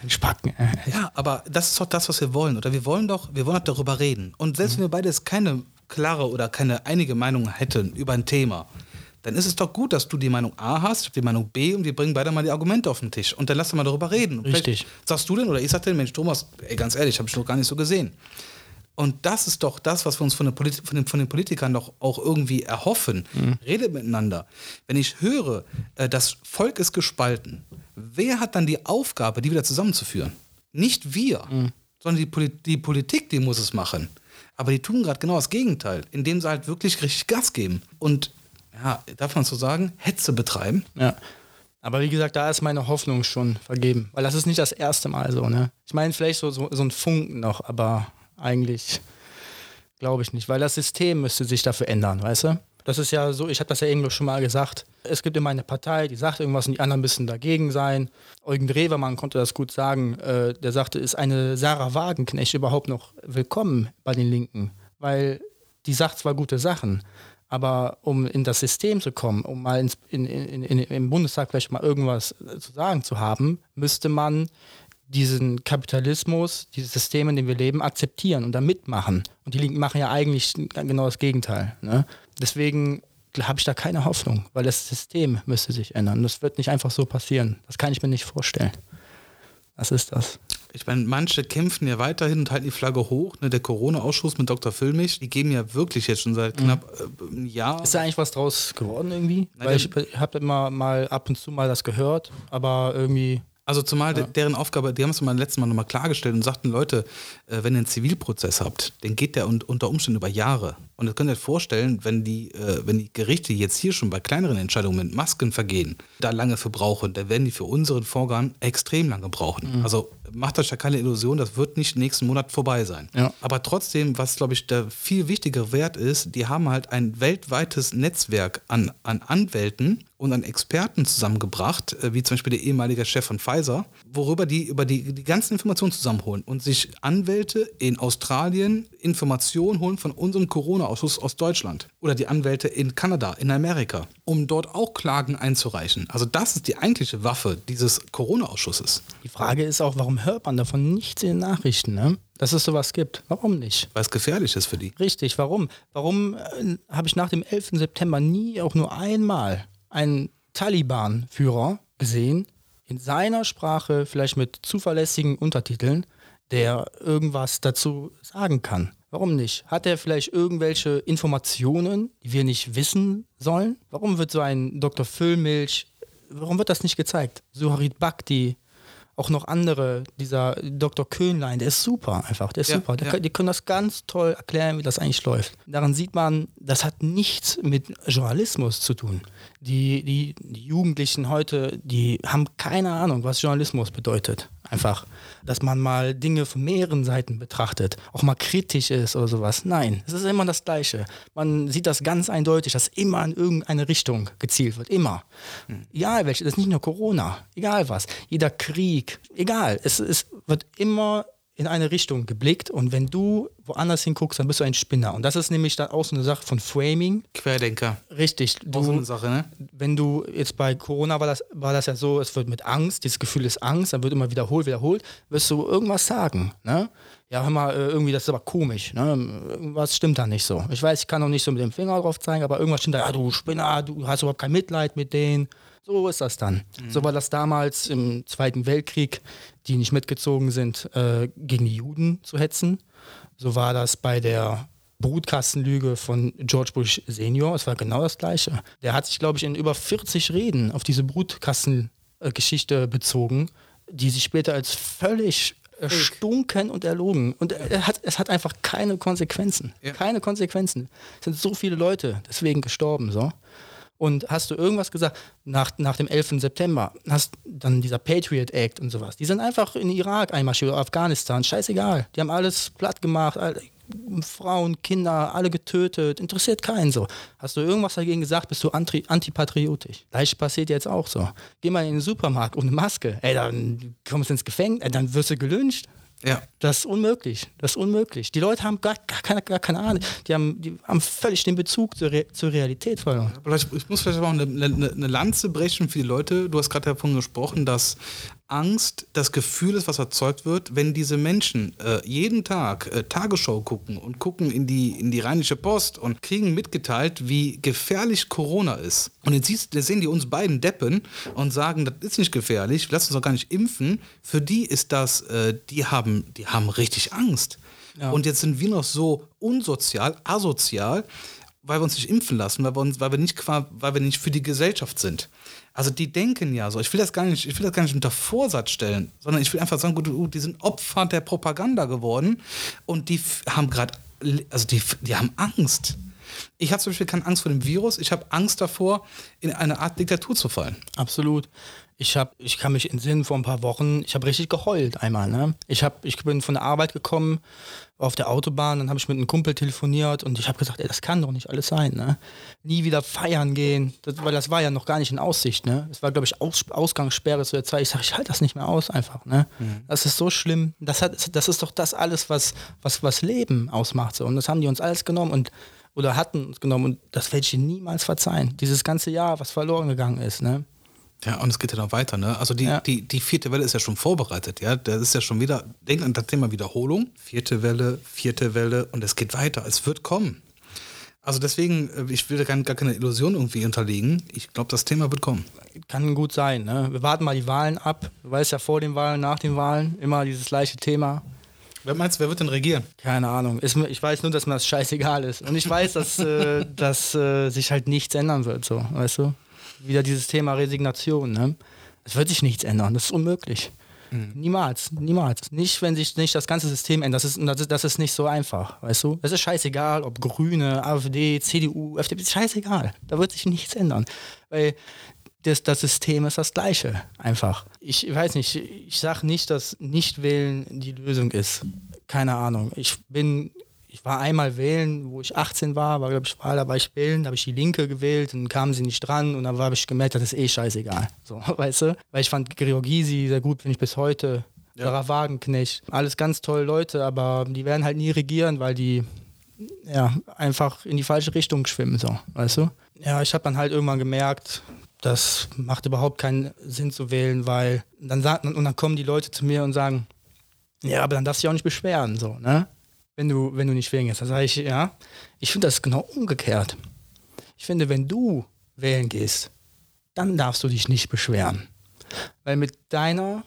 Sein Spacken. Ja, aber das ist doch das, was wir wollen. Oder wir wollen doch, wir wollen doch darüber reden. Und selbst mhm. wenn wir beide keine klare oder keine einige Meinung hätten über ein Thema, dann ist es doch gut, dass du die Meinung A hast, die Meinung B und wir bringen beide mal die Argumente auf den Tisch und dann lass uns mal darüber reden. Richtig. Sagst du denn oder ich sag dir, Mensch, Thomas, ey, ganz ehrlich, habe ich noch gar nicht so gesehen. Und das ist doch das, was wir uns von, von, den, von den, Politikern doch auch irgendwie erhoffen. Mhm. Redet miteinander. Wenn ich höre, äh, das Volk ist gespalten, wer hat dann die Aufgabe, die wieder zusammenzuführen? Nicht wir, mhm. sondern die, die Politik, die muss es machen. Aber die tun gerade genau das Gegenteil, indem sie halt wirklich richtig Gas geben. Und ja, darf man so sagen, Hetze betreiben. Ja. Aber wie gesagt, da ist meine Hoffnung schon vergeben. Weil das ist nicht das erste Mal so, ne? Ich meine, vielleicht so, so, so ein Funken noch, aber eigentlich glaube ich nicht. Weil das System müsste sich dafür ändern, weißt du? Das ist ja so, ich habe das ja irgendwo schon mal gesagt. Es gibt immer eine Partei, die sagt irgendwas und die anderen müssen dagegen sein. Eugen Drewermann konnte das gut sagen. Äh, der sagte, ist eine Sarah Wagenknecht überhaupt noch willkommen bei den Linken? Weil die sagt zwar gute Sachen, aber um in das System zu kommen, um mal ins, in, in, in, im Bundestag vielleicht mal irgendwas zu sagen zu haben, müsste man diesen Kapitalismus, dieses System, in dem wir leben, akzeptieren und da mitmachen. Und die Linken machen ja eigentlich genau das Gegenteil. Ne? Deswegen habe ich da keine Hoffnung, weil das System müsste sich ändern. Das wird nicht einfach so passieren. Das kann ich mir nicht vorstellen. Was ist das? Ich meine, manche kämpfen ja weiterhin und halten die Flagge hoch. Ne? Der Corona-Ausschuss mit Dr. Füllmich, die geben ja wirklich jetzt schon seit mhm. knapp äh, einem Jahr. Ist da eigentlich was draus geworden irgendwie? Nein, Weil ich, ich habe immer mal ab und zu mal das gehört, aber irgendwie also zumal ja. deren Aufgabe, die haben es mal letztes Mal nochmal klargestellt und sagten, Leute, äh, wenn ihr einen Zivilprozess habt, dann geht der unter Umständen über Jahre. Und ihr könnt euch vorstellen, wenn die, äh, wenn die Gerichte jetzt hier schon bei kleineren Entscheidungen mit Masken vergehen, da lange für brauchen, dann werden die für unseren Vorgang extrem lange brauchen. Mhm. Also macht euch ja keine Illusion, das wird nicht nächsten Monat vorbei sein. Ja. Aber trotzdem, was glaube ich der viel wichtigere Wert ist, die haben halt ein weltweites Netzwerk an, an Anwälten und an Experten zusammengebracht, äh, wie zum Beispiel der ehemalige Chef von Pfizer, worüber die über die, die ganzen Informationen zusammenholen und sich Anwälte in Australien Informationen holen von unserem Corona-Ausschuss aus Deutschland oder die Anwälte in Kanada, in Amerika, um dort auch Klagen einzureichen. Also das ist die eigentliche Waffe dieses Corona-Ausschusses. Die Frage ist auch, warum hört man davon nichts in den Nachrichten, ne? dass es sowas gibt. Warum nicht? Weil es gefährlich ist für die. Richtig, warum? Warum äh, habe ich nach dem 11. September nie auch nur einmal einen Taliban-Führer gesehen, in seiner Sprache, vielleicht mit zuverlässigen Untertiteln, der irgendwas dazu sagen kann. Warum nicht? Hat er vielleicht irgendwelche Informationen, die wir nicht wissen sollen? Warum wird so ein Dr. Füllmilch, warum wird das nicht gezeigt? Suharit Bhakti, auch noch andere, dieser Dr. Köhnlein, der ist super einfach, der ist ja, super. Der, ja. Die können das ganz toll erklären, wie das eigentlich läuft. Daran sieht man, das hat nichts mit Journalismus zu tun. Die, die, die Jugendlichen heute, die haben keine Ahnung, was Journalismus bedeutet. Einfach, dass man mal Dinge von mehreren Seiten betrachtet, auch mal kritisch ist oder sowas. Nein, es ist immer das Gleiche. Man sieht das ganz eindeutig, dass immer in irgendeine Richtung gezielt wird. Immer. Hm. Egal welche, das ist nicht nur Corona, egal was. Jeder Krieg, egal. Es, es wird immer in eine Richtung geblickt und wenn du woanders hinguckst, dann bist du ein Spinner. Und das ist nämlich dann auch so eine Sache von Framing. Querdenker. Richtig. Du, auch so eine Sache, ne? Wenn du jetzt bei Corona war das, war das ja so, es wird mit Angst, dieses Gefühl ist Angst, dann wird immer wiederholt, wiederholt, wirst du irgendwas sagen, ne? Ja, hör mal, äh, irgendwie, das ist aber komisch, ne? Irgendwas stimmt da nicht so. Ich weiß, ich kann auch nicht so mit dem Finger drauf zeigen, aber irgendwas stimmt da, ja, du Spinner, du hast überhaupt kein Mitleid mit denen. So ist das dann. Mhm. So war das damals im Zweiten Weltkrieg, die nicht mitgezogen sind, äh, gegen die Juden zu hetzen. So war das bei der Brutkastenlüge von George Bush Senior. Es war genau das Gleiche. Der hat sich, glaube ich, in über 40 Reden auf diese Brutkastengeschichte bezogen, die sich später als völlig erstunken und erlogen. Und er hat, es hat einfach keine Konsequenzen. Ja. Keine Konsequenzen. Es sind so viele Leute deswegen gestorben. So. Und hast du irgendwas gesagt nach, nach dem 11. September, hast dann dieser Patriot Act und sowas. Die sind einfach in Irak einmarschiert Afghanistan, scheißegal. Die haben alles platt gemacht, alle, Frauen, Kinder, alle getötet, interessiert keinen so. Hast du irgendwas dagegen gesagt, bist du anti antipatriotisch. Gleich passiert jetzt auch so. Geh mal in den Supermarkt ohne Maske, ey, dann kommst du ins Gefängnis, ey, dann wirst du gelünscht. Ja. Das ist unmöglich. Das ist unmöglich. Die Leute haben gar, gar, keine, gar keine Ahnung. Die haben, die haben völlig den Bezug zur, Re zur Realität verloren. Ich muss vielleicht auch eine, eine, eine Lanze brechen für die Leute. Du hast gerade davon gesprochen, dass Angst das Gefühl ist, was erzeugt wird, wenn diese Menschen äh, jeden Tag äh, Tagesschau gucken und gucken in die, in die Rheinische Post und kriegen mitgeteilt, wie gefährlich Corona ist. Und jetzt, siehst, jetzt sehen die uns beiden Deppen und sagen, das ist nicht gefährlich, lass uns doch gar nicht impfen. Für die ist das, äh, die, haben, die haben richtig Angst. Ja. Und jetzt sind wir noch so unsozial, asozial, weil wir uns nicht impfen lassen, weil wir, uns, weil wir, nicht, weil wir nicht für die Gesellschaft sind. Also die denken ja so. Ich will das gar nicht, ich will das gar nicht unter Vorsatz stellen, sondern ich will einfach sagen, gut, die sind Opfer der Propaganda geworden und die haben gerade, also die, die haben Angst. Ich habe zum Beispiel keine Angst vor dem Virus, ich habe Angst davor, in eine Art Diktatur zu fallen. Absolut. Ich, hab, ich kann mich entsinnen, vor ein paar Wochen, ich habe richtig geheult einmal. Ne? Ich, hab, ich bin von der Arbeit gekommen, auf der Autobahn, dann habe ich mit einem Kumpel telefoniert und ich habe gesagt, ey, das kann doch nicht alles sein. Ne? Nie wieder feiern gehen, das, weil das war ja noch gar nicht in Aussicht. Ne? Es war, glaube ich, Aus, Ausgangssperre zu der Zeit. Ich sage, ich halte das nicht mehr aus einfach. Ne? Mhm. Das ist so schlimm. Das, hat, das ist doch das alles, was, was, was Leben ausmacht. So. Und das haben die uns alles genommen und oder hatten uns genommen und das werde ich ihnen niemals verzeihen. Dieses ganze Jahr, was verloren gegangen ist. Ne? Ja, und es geht ja noch weiter, ne? Also die, ja. die, die vierte Welle ist ja schon vorbereitet, ja. Das ist ja schon wieder, denk an das Thema Wiederholung. Vierte Welle, vierte Welle und es geht weiter. Es wird kommen. Also deswegen, äh, ich will da gar keine Illusion irgendwie unterlegen. Ich glaube, das Thema wird kommen. Kann gut sein. Ne? Wir warten mal die Wahlen ab. Du weißt ja vor den Wahlen, nach den Wahlen immer dieses gleiche Thema. Wer meinst wer wird denn regieren? Keine Ahnung. Ich weiß nur, dass mir das scheißegal ist. Und ich weiß, dass, äh, dass äh, sich halt nichts ändern wird, so, weißt du? Wieder dieses Thema Resignation, ne? Es wird sich nichts ändern, das ist unmöglich. Mhm. Niemals, niemals. Nicht, wenn sich nicht das ganze System ändert. Das ist, das, ist, das ist nicht so einfach, weißt du? Es ist scheißegal, ob Grüne, AfD, CDU, FDP, scheißegal. Da wird sich nichts ändern. Weil das, das System ist das gleiche, einfach. Ich weiß nicht, ich sage nicht, dass Nicht-Wählen die Lösung ist. Keine Ahnung. Ich bin ich war einmal wählen, wo ich 18 war, war glaube ich Wahl, da war ich wählen, da habe ich die Linke gewählt und kamen sie nicht dran und dann habe ich gemerkt, das ist eh scheißegal. So, weißt du? Weil ich fand Georgisi sehr gut, finde ich bis heute. Ja. Sarah Wagenknecht, alles ganz tolle Leute, aber die werden halt nie regieren, weil die ja einfach in die falsche Richtung schwimmen, so, weißt du? Ja, ich habe dann halt irgendwann gemerkt, das macht überhaupt keinen Sinn zu wählen, weil dann sagt und dann kommen die Leute zu mir und sagen, ja, aber dann darfst du dich auch nicht beschweren, so, ne? Wenn du, wenn du nicht wählen gehst. Da sage ich, ja, ich finde das genau umgekehrt. Ich finde, wenn du wählen gehst, dann darfst du dich nicht beschweren. Weil mit deiner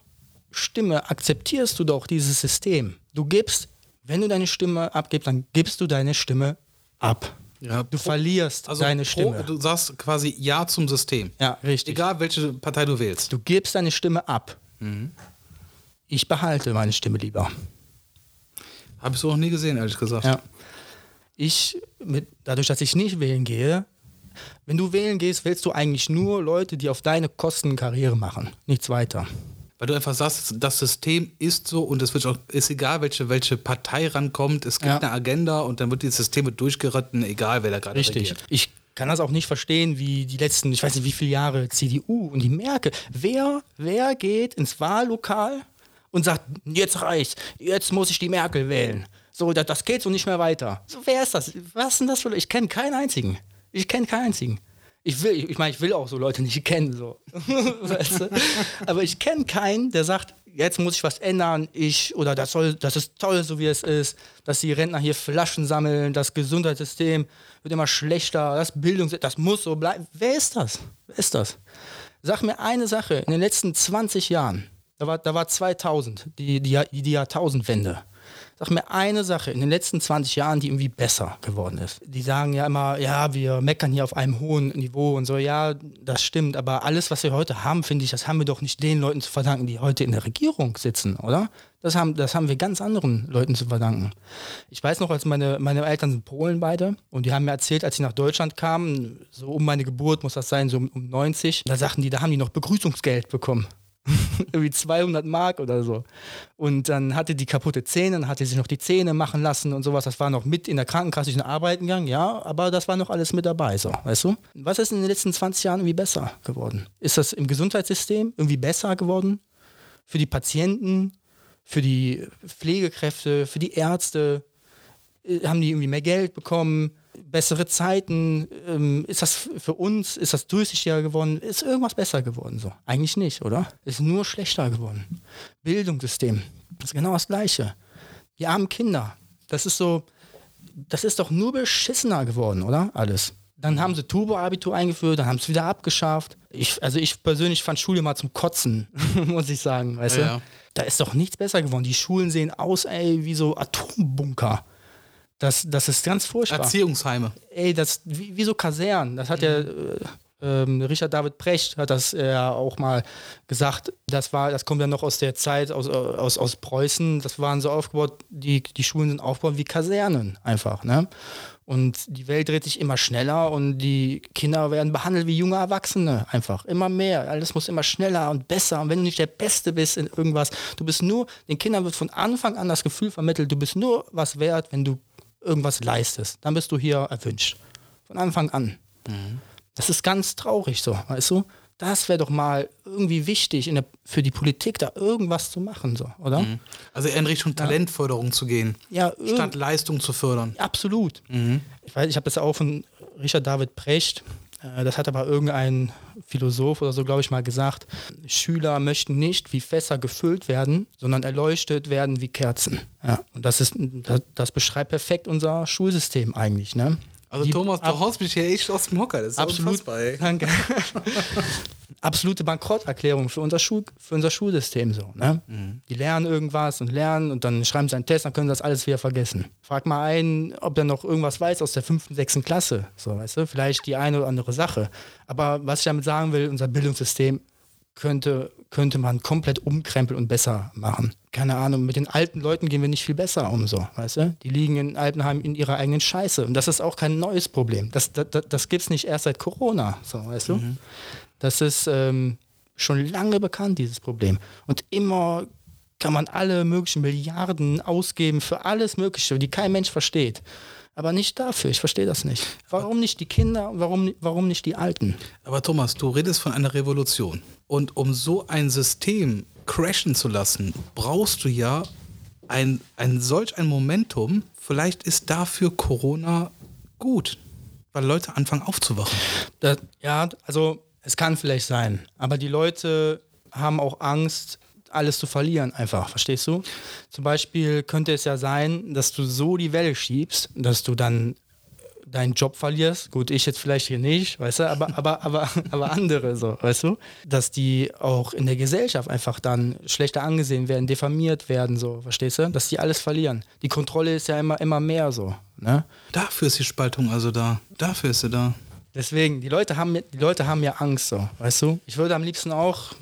Stimme akzeptierst du doch dieses System. Du gibst, wenn du deine Stimme abgibst, dann gibst du deine Stimme ab. Ja, du verlierst also deine Stimme. du sagst quasi Ja zum System. Ja, richtig. Egal, welche Partei du wählst. Du gibst deine Stimme ab. Mhm. Ich behalte meine Stimme lieber. Habe ich so noch nie gesehen, ehrlich gesagt. Ja. Ich, mit, dadurch, dass ich nicht wählen gehe, wenn du wählen gehst, wählst du eigentlich nur Leute, die auf deine Kosten Karriere machen, nichts weiter. Weil du einfach sagst, das System ist so und es wird auch, ist egal, welche, welche Partei rankommt, es gibt ja. eine Agenda und dann wird die Systeme durchgeritten, egal wer da gerade Richtig. Regiert. Ich kann das auch nicht verstehen, wie die letzten, ich weiß nicht wie viele Jahre CDU und die Merkel, wer, wer geht ins Wahllokal und sagt, jetzt reicht's, jetzt muss ich die Merkel wählen. So, das, das geht so nicht mehr weiter. So, wer ist das? Was ist denn das für Ich kenne keinen einzigen. Ich kenne keinen einzigen. Ich will, ich meine, ich will auch so Leute nicht kennen, so. weißt du? Aber ich kenne keinen, der sagt, jetzt muss ich was ändern, ich, oder das soll, das ist toll, so wie es ist, dass die Rentner hier Flaschen sammeln, das Gesundheitssystem wird immer schlechter, das Bildungs, das muss so bleiben. Wer ist das? Wer ist das? Sag mir eine Sache, in den letzten 20 Jahren, da war, da war 2000, die, die, die Jahrtausendwende. Sag mir eine Sache in den letzten 20 Jahren, die irgendwie besser geworden ist. Die sagen ja immer, ja, wir meckern hier auf einem hohen Niveau und so. Ja, das stimmt. Aber alles, was wir heute haben, finde ich, das haben wir doch nicht den Leuten zu verdanken, die heute in der Regierung sitzen, oder? Das haben, das haben wir ganz anderen Leuten zu verdanken. Ich weiß noch, als meine, meine Eltern sind Polen beide und die haben mir erzählt, als sie nach Deutschland kamen, so um meine Geburt muss das sein, so um 90, da sagten die, da haben die noch Begrüßungsgeld bekommen. irgendwie 200 Mark oder so. Und dann hatte die kaputte Zähne, dann hatte sie noch die Zähne machen lassen und sowas. Das war noch mit in der Krankenkasse in Arbeiten gegangen, ja, aber das war noch alles mit dabei, so, weißt du? Was ist in den letzten 20 Jahren irgendwie besser geworden? Ist das im Gesundheitssystem irgendwie besser geworden? Für die Patienten, für die Pflegekräfte, für die Ärzte? Äh, haben die irgendwie mehr Geld bekommen? Bessere Zeiten? Ähm, ist das für uns, ist das durchsichtiger geworden? Ist irgendwas besser geworden? So? Eigentlich nicht, oder? Ist nur schlechter geworden. Bildungssystem, das ist genau das Gleiche. Die armen Kinder, das ist so, das ist doch nur beschissener geworden, oder? Alles. Dann haben sie Turbo-Abitur eingeführt, dann haben sie es wieder abgeschafft. Ich, also ich persönlich fand Schule mal zum Kotzen, muss ich sagen, weißt ja, du? Ja. Da ist doch nichts besser geworden. Die Schulen sehen aus, ey, wie so Atombunker. Das, das ist ganz furchtbar. Erziehungsheime. Ey, das, wie, wie so Kasernen. Das hat mhm. ja äh, ähm, Richard David Precht hat das ja auch mal gesagt. Das war, das kommt ja noch aus der Zeit aus, aus, aus Preußen. Das waren so aufgebaut, die, die Schulen sind aufgebaut wie Kasernen einfach. Ne? Und die Welt dreht sich immer schneller und die Kinder werden behandelt wie junge Erwachsene einfach. Immer mehr. Alles muss immer schneller und besser. Und wenn du nicht der Beste bist in irgendwas, du bist nur, den Kindern wird von Anfang an das Gefühl vermittelt, du bist nur was wert, wenn du irgendwas leistest, dann bist du hier erwünscht. Von Anfang an. Mhm. Das ist ganz traurig so, weißt du? Das wäre doch mal irgendwie wichtig, der, für die Politik da irgendwas zu machen, so, oder? Mhm. Also in Richtung Talentförderung ja. zu gehen, ja, statt Leistung zu fördern. Absolut. Mhm. Ich weiß, ich habe das auch von Richard David Precht, das hat aber irgendein Philosoph oder so, glaube ich, mal gesagt. Schüler möchten nicht wie Fässer gefüllt werden, sondern erleuchtet werden wie Kerzen. Ja, und das, ist, das, das beschreibt perfekt unser Schulsystem eigentlich. Ne? Also Die- Thomas, du haust mich hier echt aus dem Hocker. Das ist Absolut. Danke. Absolute Bankrotterklärung für unser, Schul, für unser Schulsystem so. Ne? Die lernen irgendwas und lernen und dann schreiben sie einen Test, dann können sie das alles wieder vergessen. Frag mal einen, ob der noch irgendwas weiß aus der fünften, sechsten Klasse. So, weißt du? Vielleicht die eine oder andere Sache. Aber was ich damit sagen will, unser Bildungssystem könnte, könnte man komplett umkrempeln und besser machen. Keine Ahnung, mit den alten Leuten gehen wir nicht viel besser um, so, weißt du? Die liegen in Altenheim in ihrer eigenen Scheiße. Und das ist auch kein neues Problem. Das, das, das, gibt es nicht erst seit Corona, so, weißt du? Das ist ähm, schon lange bekannt, dieses Problem. Und immer kann man alle möglichen Milliarden ausgeben für alles Mögliche, die kein Mensch versteht. Aber nicht dafür, ich verstehe das nicht. Warum nicht die Kinder warum, warum nicht die Alten? Aber Thomas, du redest von einer Revolution. Und um so ein System crashen zu lassen, brauchst du ja ein, ein solch ein Momentum. Vielleicht ist dafür Corona gut, weil Leute anfangen aufzuwachen. Das, ja, also es kann vielleicht sein, aber die Leute haben auch Angst, alles zu verlieren, einfach, verstehst du? Zum Beispiel könnte es ja sein, dass du so die Welle schiebst, dass du dann deinen Job verlierst. Gut, ich jetzt vielleicht hier nicht, weißt du, aber, aber, aber, aber andere so, weißt du? Dass die auch in der Gesellschaft einfach dann schlechter angesehen werden, diffamiert werden, so, verstehst du? Dass die alles verlieren. Die Kontrolle ist ja immer, immer mehr so, ne? Dafür ist die Spaltung also da. Dafür ist sie da. Deswegen, die Leute haben, die Leute haben ja Angst, so, weißt du? Ich würde am liebsten auch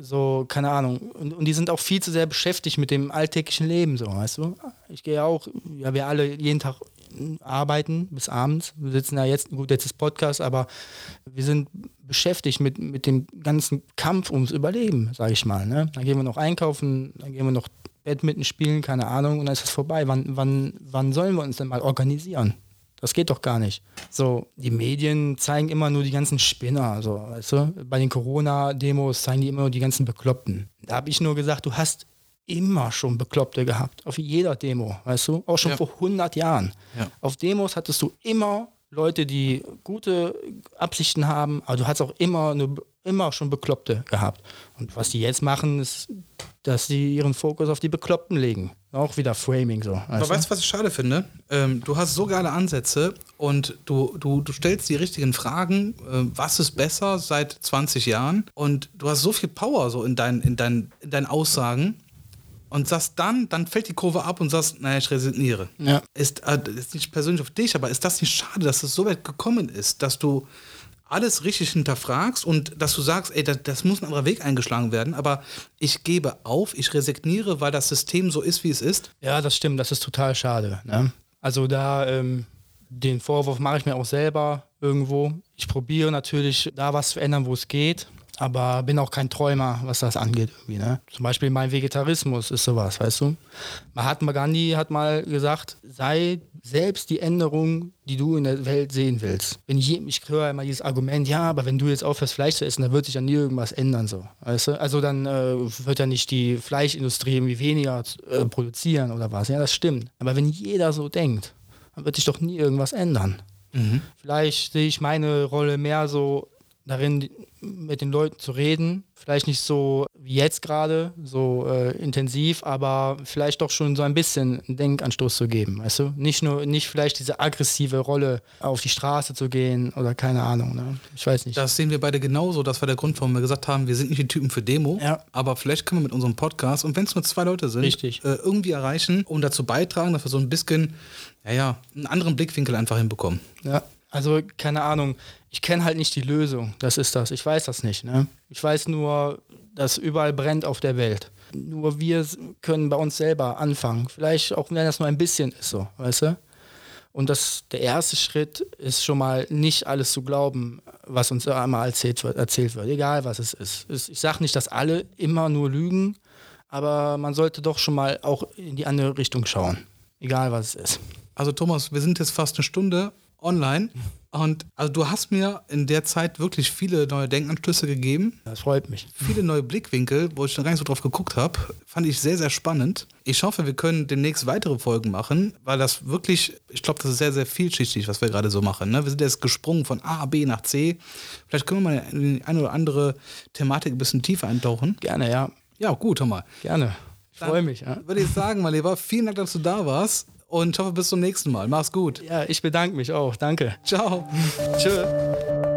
so, keine Ahnung, und, und die sind auch viel zu sehr beschäftigt mit dem alltäglichen Leben, so, weißt du? Ich gehe auch, ja, wir alle jeden Tag arbeiten bis abends. Wir sitzen ja jetzt, gut, jetzt ist Podcast, aber wir sind beschäftigt mit, mit dem ganzen Kampf ums Überleben, sage ich mal. Ne? Dann gehen wir noch einkaufen, dann gehen wir noch Badminton spielen, keine Ahnung, und dann ist es vorbei. Wann, wann, wann sollen wir uns denn mal organisieren? Das geht doch gar nicht. So, die Medien zeigen immer nur die ganzen Spinner, so, weißt du? Bei den Corona-Demos zeigen die immer nur die ganzen Bekloppten. Da habe ich nur gesagt, du hast immer schon Bekloppte gehabt. Auf jeder Demo, weißt du? Auch schon Ja. vor 100 Jahren. Ja. Auf Demos hattest du immer Leute, die gute Absichten haben, aber du hast auch immer, nur, immer schon Bekloppte gehabt. Und was die jetzt machen, ist, dass sie ihren Fokus auf die Bekloppten legen. Auch wieder Framing so. Aber weißt du, was ich schade finde? Ähm, du hast so geile Ansätze und du, du, du stellst die richtigen Fragen. Äh, was ist besser seit 20 Jahren? Und du hast so viel Power so in, dein, in, dein, in deinen Aussagen und sagst dann, dann fällt die Kurve ab und sagst, naja, ich resigniere. Ja. Ist, äh, ist nicht persönlich auf dich, aber ist das nicht schade, dass es so weit gekommen ist, dass du alles richtig hinterfragst und dass du sagst, ey, das, das muss ein anderer Weg eingeschlagen werden, aber ich gebe auf, ich resigniere, weil das System so ist, wie es ist. Ja, das stimmt, das ist total schade. Ne? Also da, ähm, den Vorwurf mache ich mir auch selber irgendwo. Ich probiere natürlich da was zu ändern, wo es geht, aber bin auch kein Träumer, was das angeht. Irgendwie, ne? Zum Beispiel mein Vegetarismus ist sowas, weißt du? Mahatma Gandhi hat mal gesagt, sei selbst die Änderung, die du in der Welt sehen willst. Wenn je, ich höre immer dieses Argument, ja, aber wenn du jetzt aufhörst, Fleisch zu essen, dann wird sich ja nie irgendwas ändern. So, weißt du? Also dann äh, wird ja nicht die Fleischindustrie irgendwie weniger äh, produzieren oder was. Ja, das stimmt. Aber wenn jeder so denkt, dann wird sich doch nie irgendwas ändern. Vielleicht sehe ich meine Rolle mehr so darin, mit den Leuten zu reden. Vielleicht nicht so wie jetzt gerade, so äh, intensiv, aber vielleicht doch schon so ein bisschen einen Denkanstoß zu geben, weißt du? Nicht nur, nicht vielleicht diese aggressive Rolle auf die Straße zu gehen oder keine Ahnung, ne? Ich weiß nicht. Das sehen wir beide genauso. Das war der Grund, warum wir gesagt haben, wir sind nicht die Typen für Demo. Ja. Aber vielleicht können wir mit unserem Podcast, und wenn es nur zwei Leute sind, Richtig. Äh, irgendwie erreichen und dazu beitragen, dass wir so ein bisschen, ja, ja, einen anderen Blickwinkel einfach hinbekommen. Ja, also keine Ahnung. Ich kenne halt nicht die Lösung. Das ist das. Ich weiß das nicht. Ne? Ich weiß nur, dass überall brennt auf der Welt. Nur wir können bei uns selber anfangen. Vielleicht auch, wenn das nur ein bisschen ist, so, weißt du? Und das, der erste Schritt ist schon mal nicht alles zu glauben, was uns einmal erzählt wird, erzählt wird, egal was es ist. Ich sage nicht, dass alle immer nur lügen, aber man sollte doch schon mal auch in die andere Richtung schauen, egal was es ist. Also Thomas, wir sind jetzt fast eine Stunde online Und also du hast mir in der Zeit wirklich viele neue Denkanstöße gegeben. Das freut mich. Viele neue Blickwinkel, wo ich noch gar nicht so drauf geguckt habe. Fand ich sehr, sehr spannend. Ich hoffe, wir können demnächst weitere Folgen machen, weil das wirklich, ich glaube, das ist sehr, sehr vielschichtig, was wir gerade so machen. Ne? Wir sind jetzt gesprungen von A, B nach C. Vielleicht können wir mal in die eine oder andere Thematik ein bisschen tiefer eintauchen. Gerne, ja. Ja, gut, hör mal. Gerne. Ich freue mich. Ja. Würde ich sagen, mein Lieber, vielen Dank, dass du da warst und ich hoffe, bis zum nächsten Mal. Mach's gut. Ja, ich bedanke mich auch. Danke. Ciao. Tschö.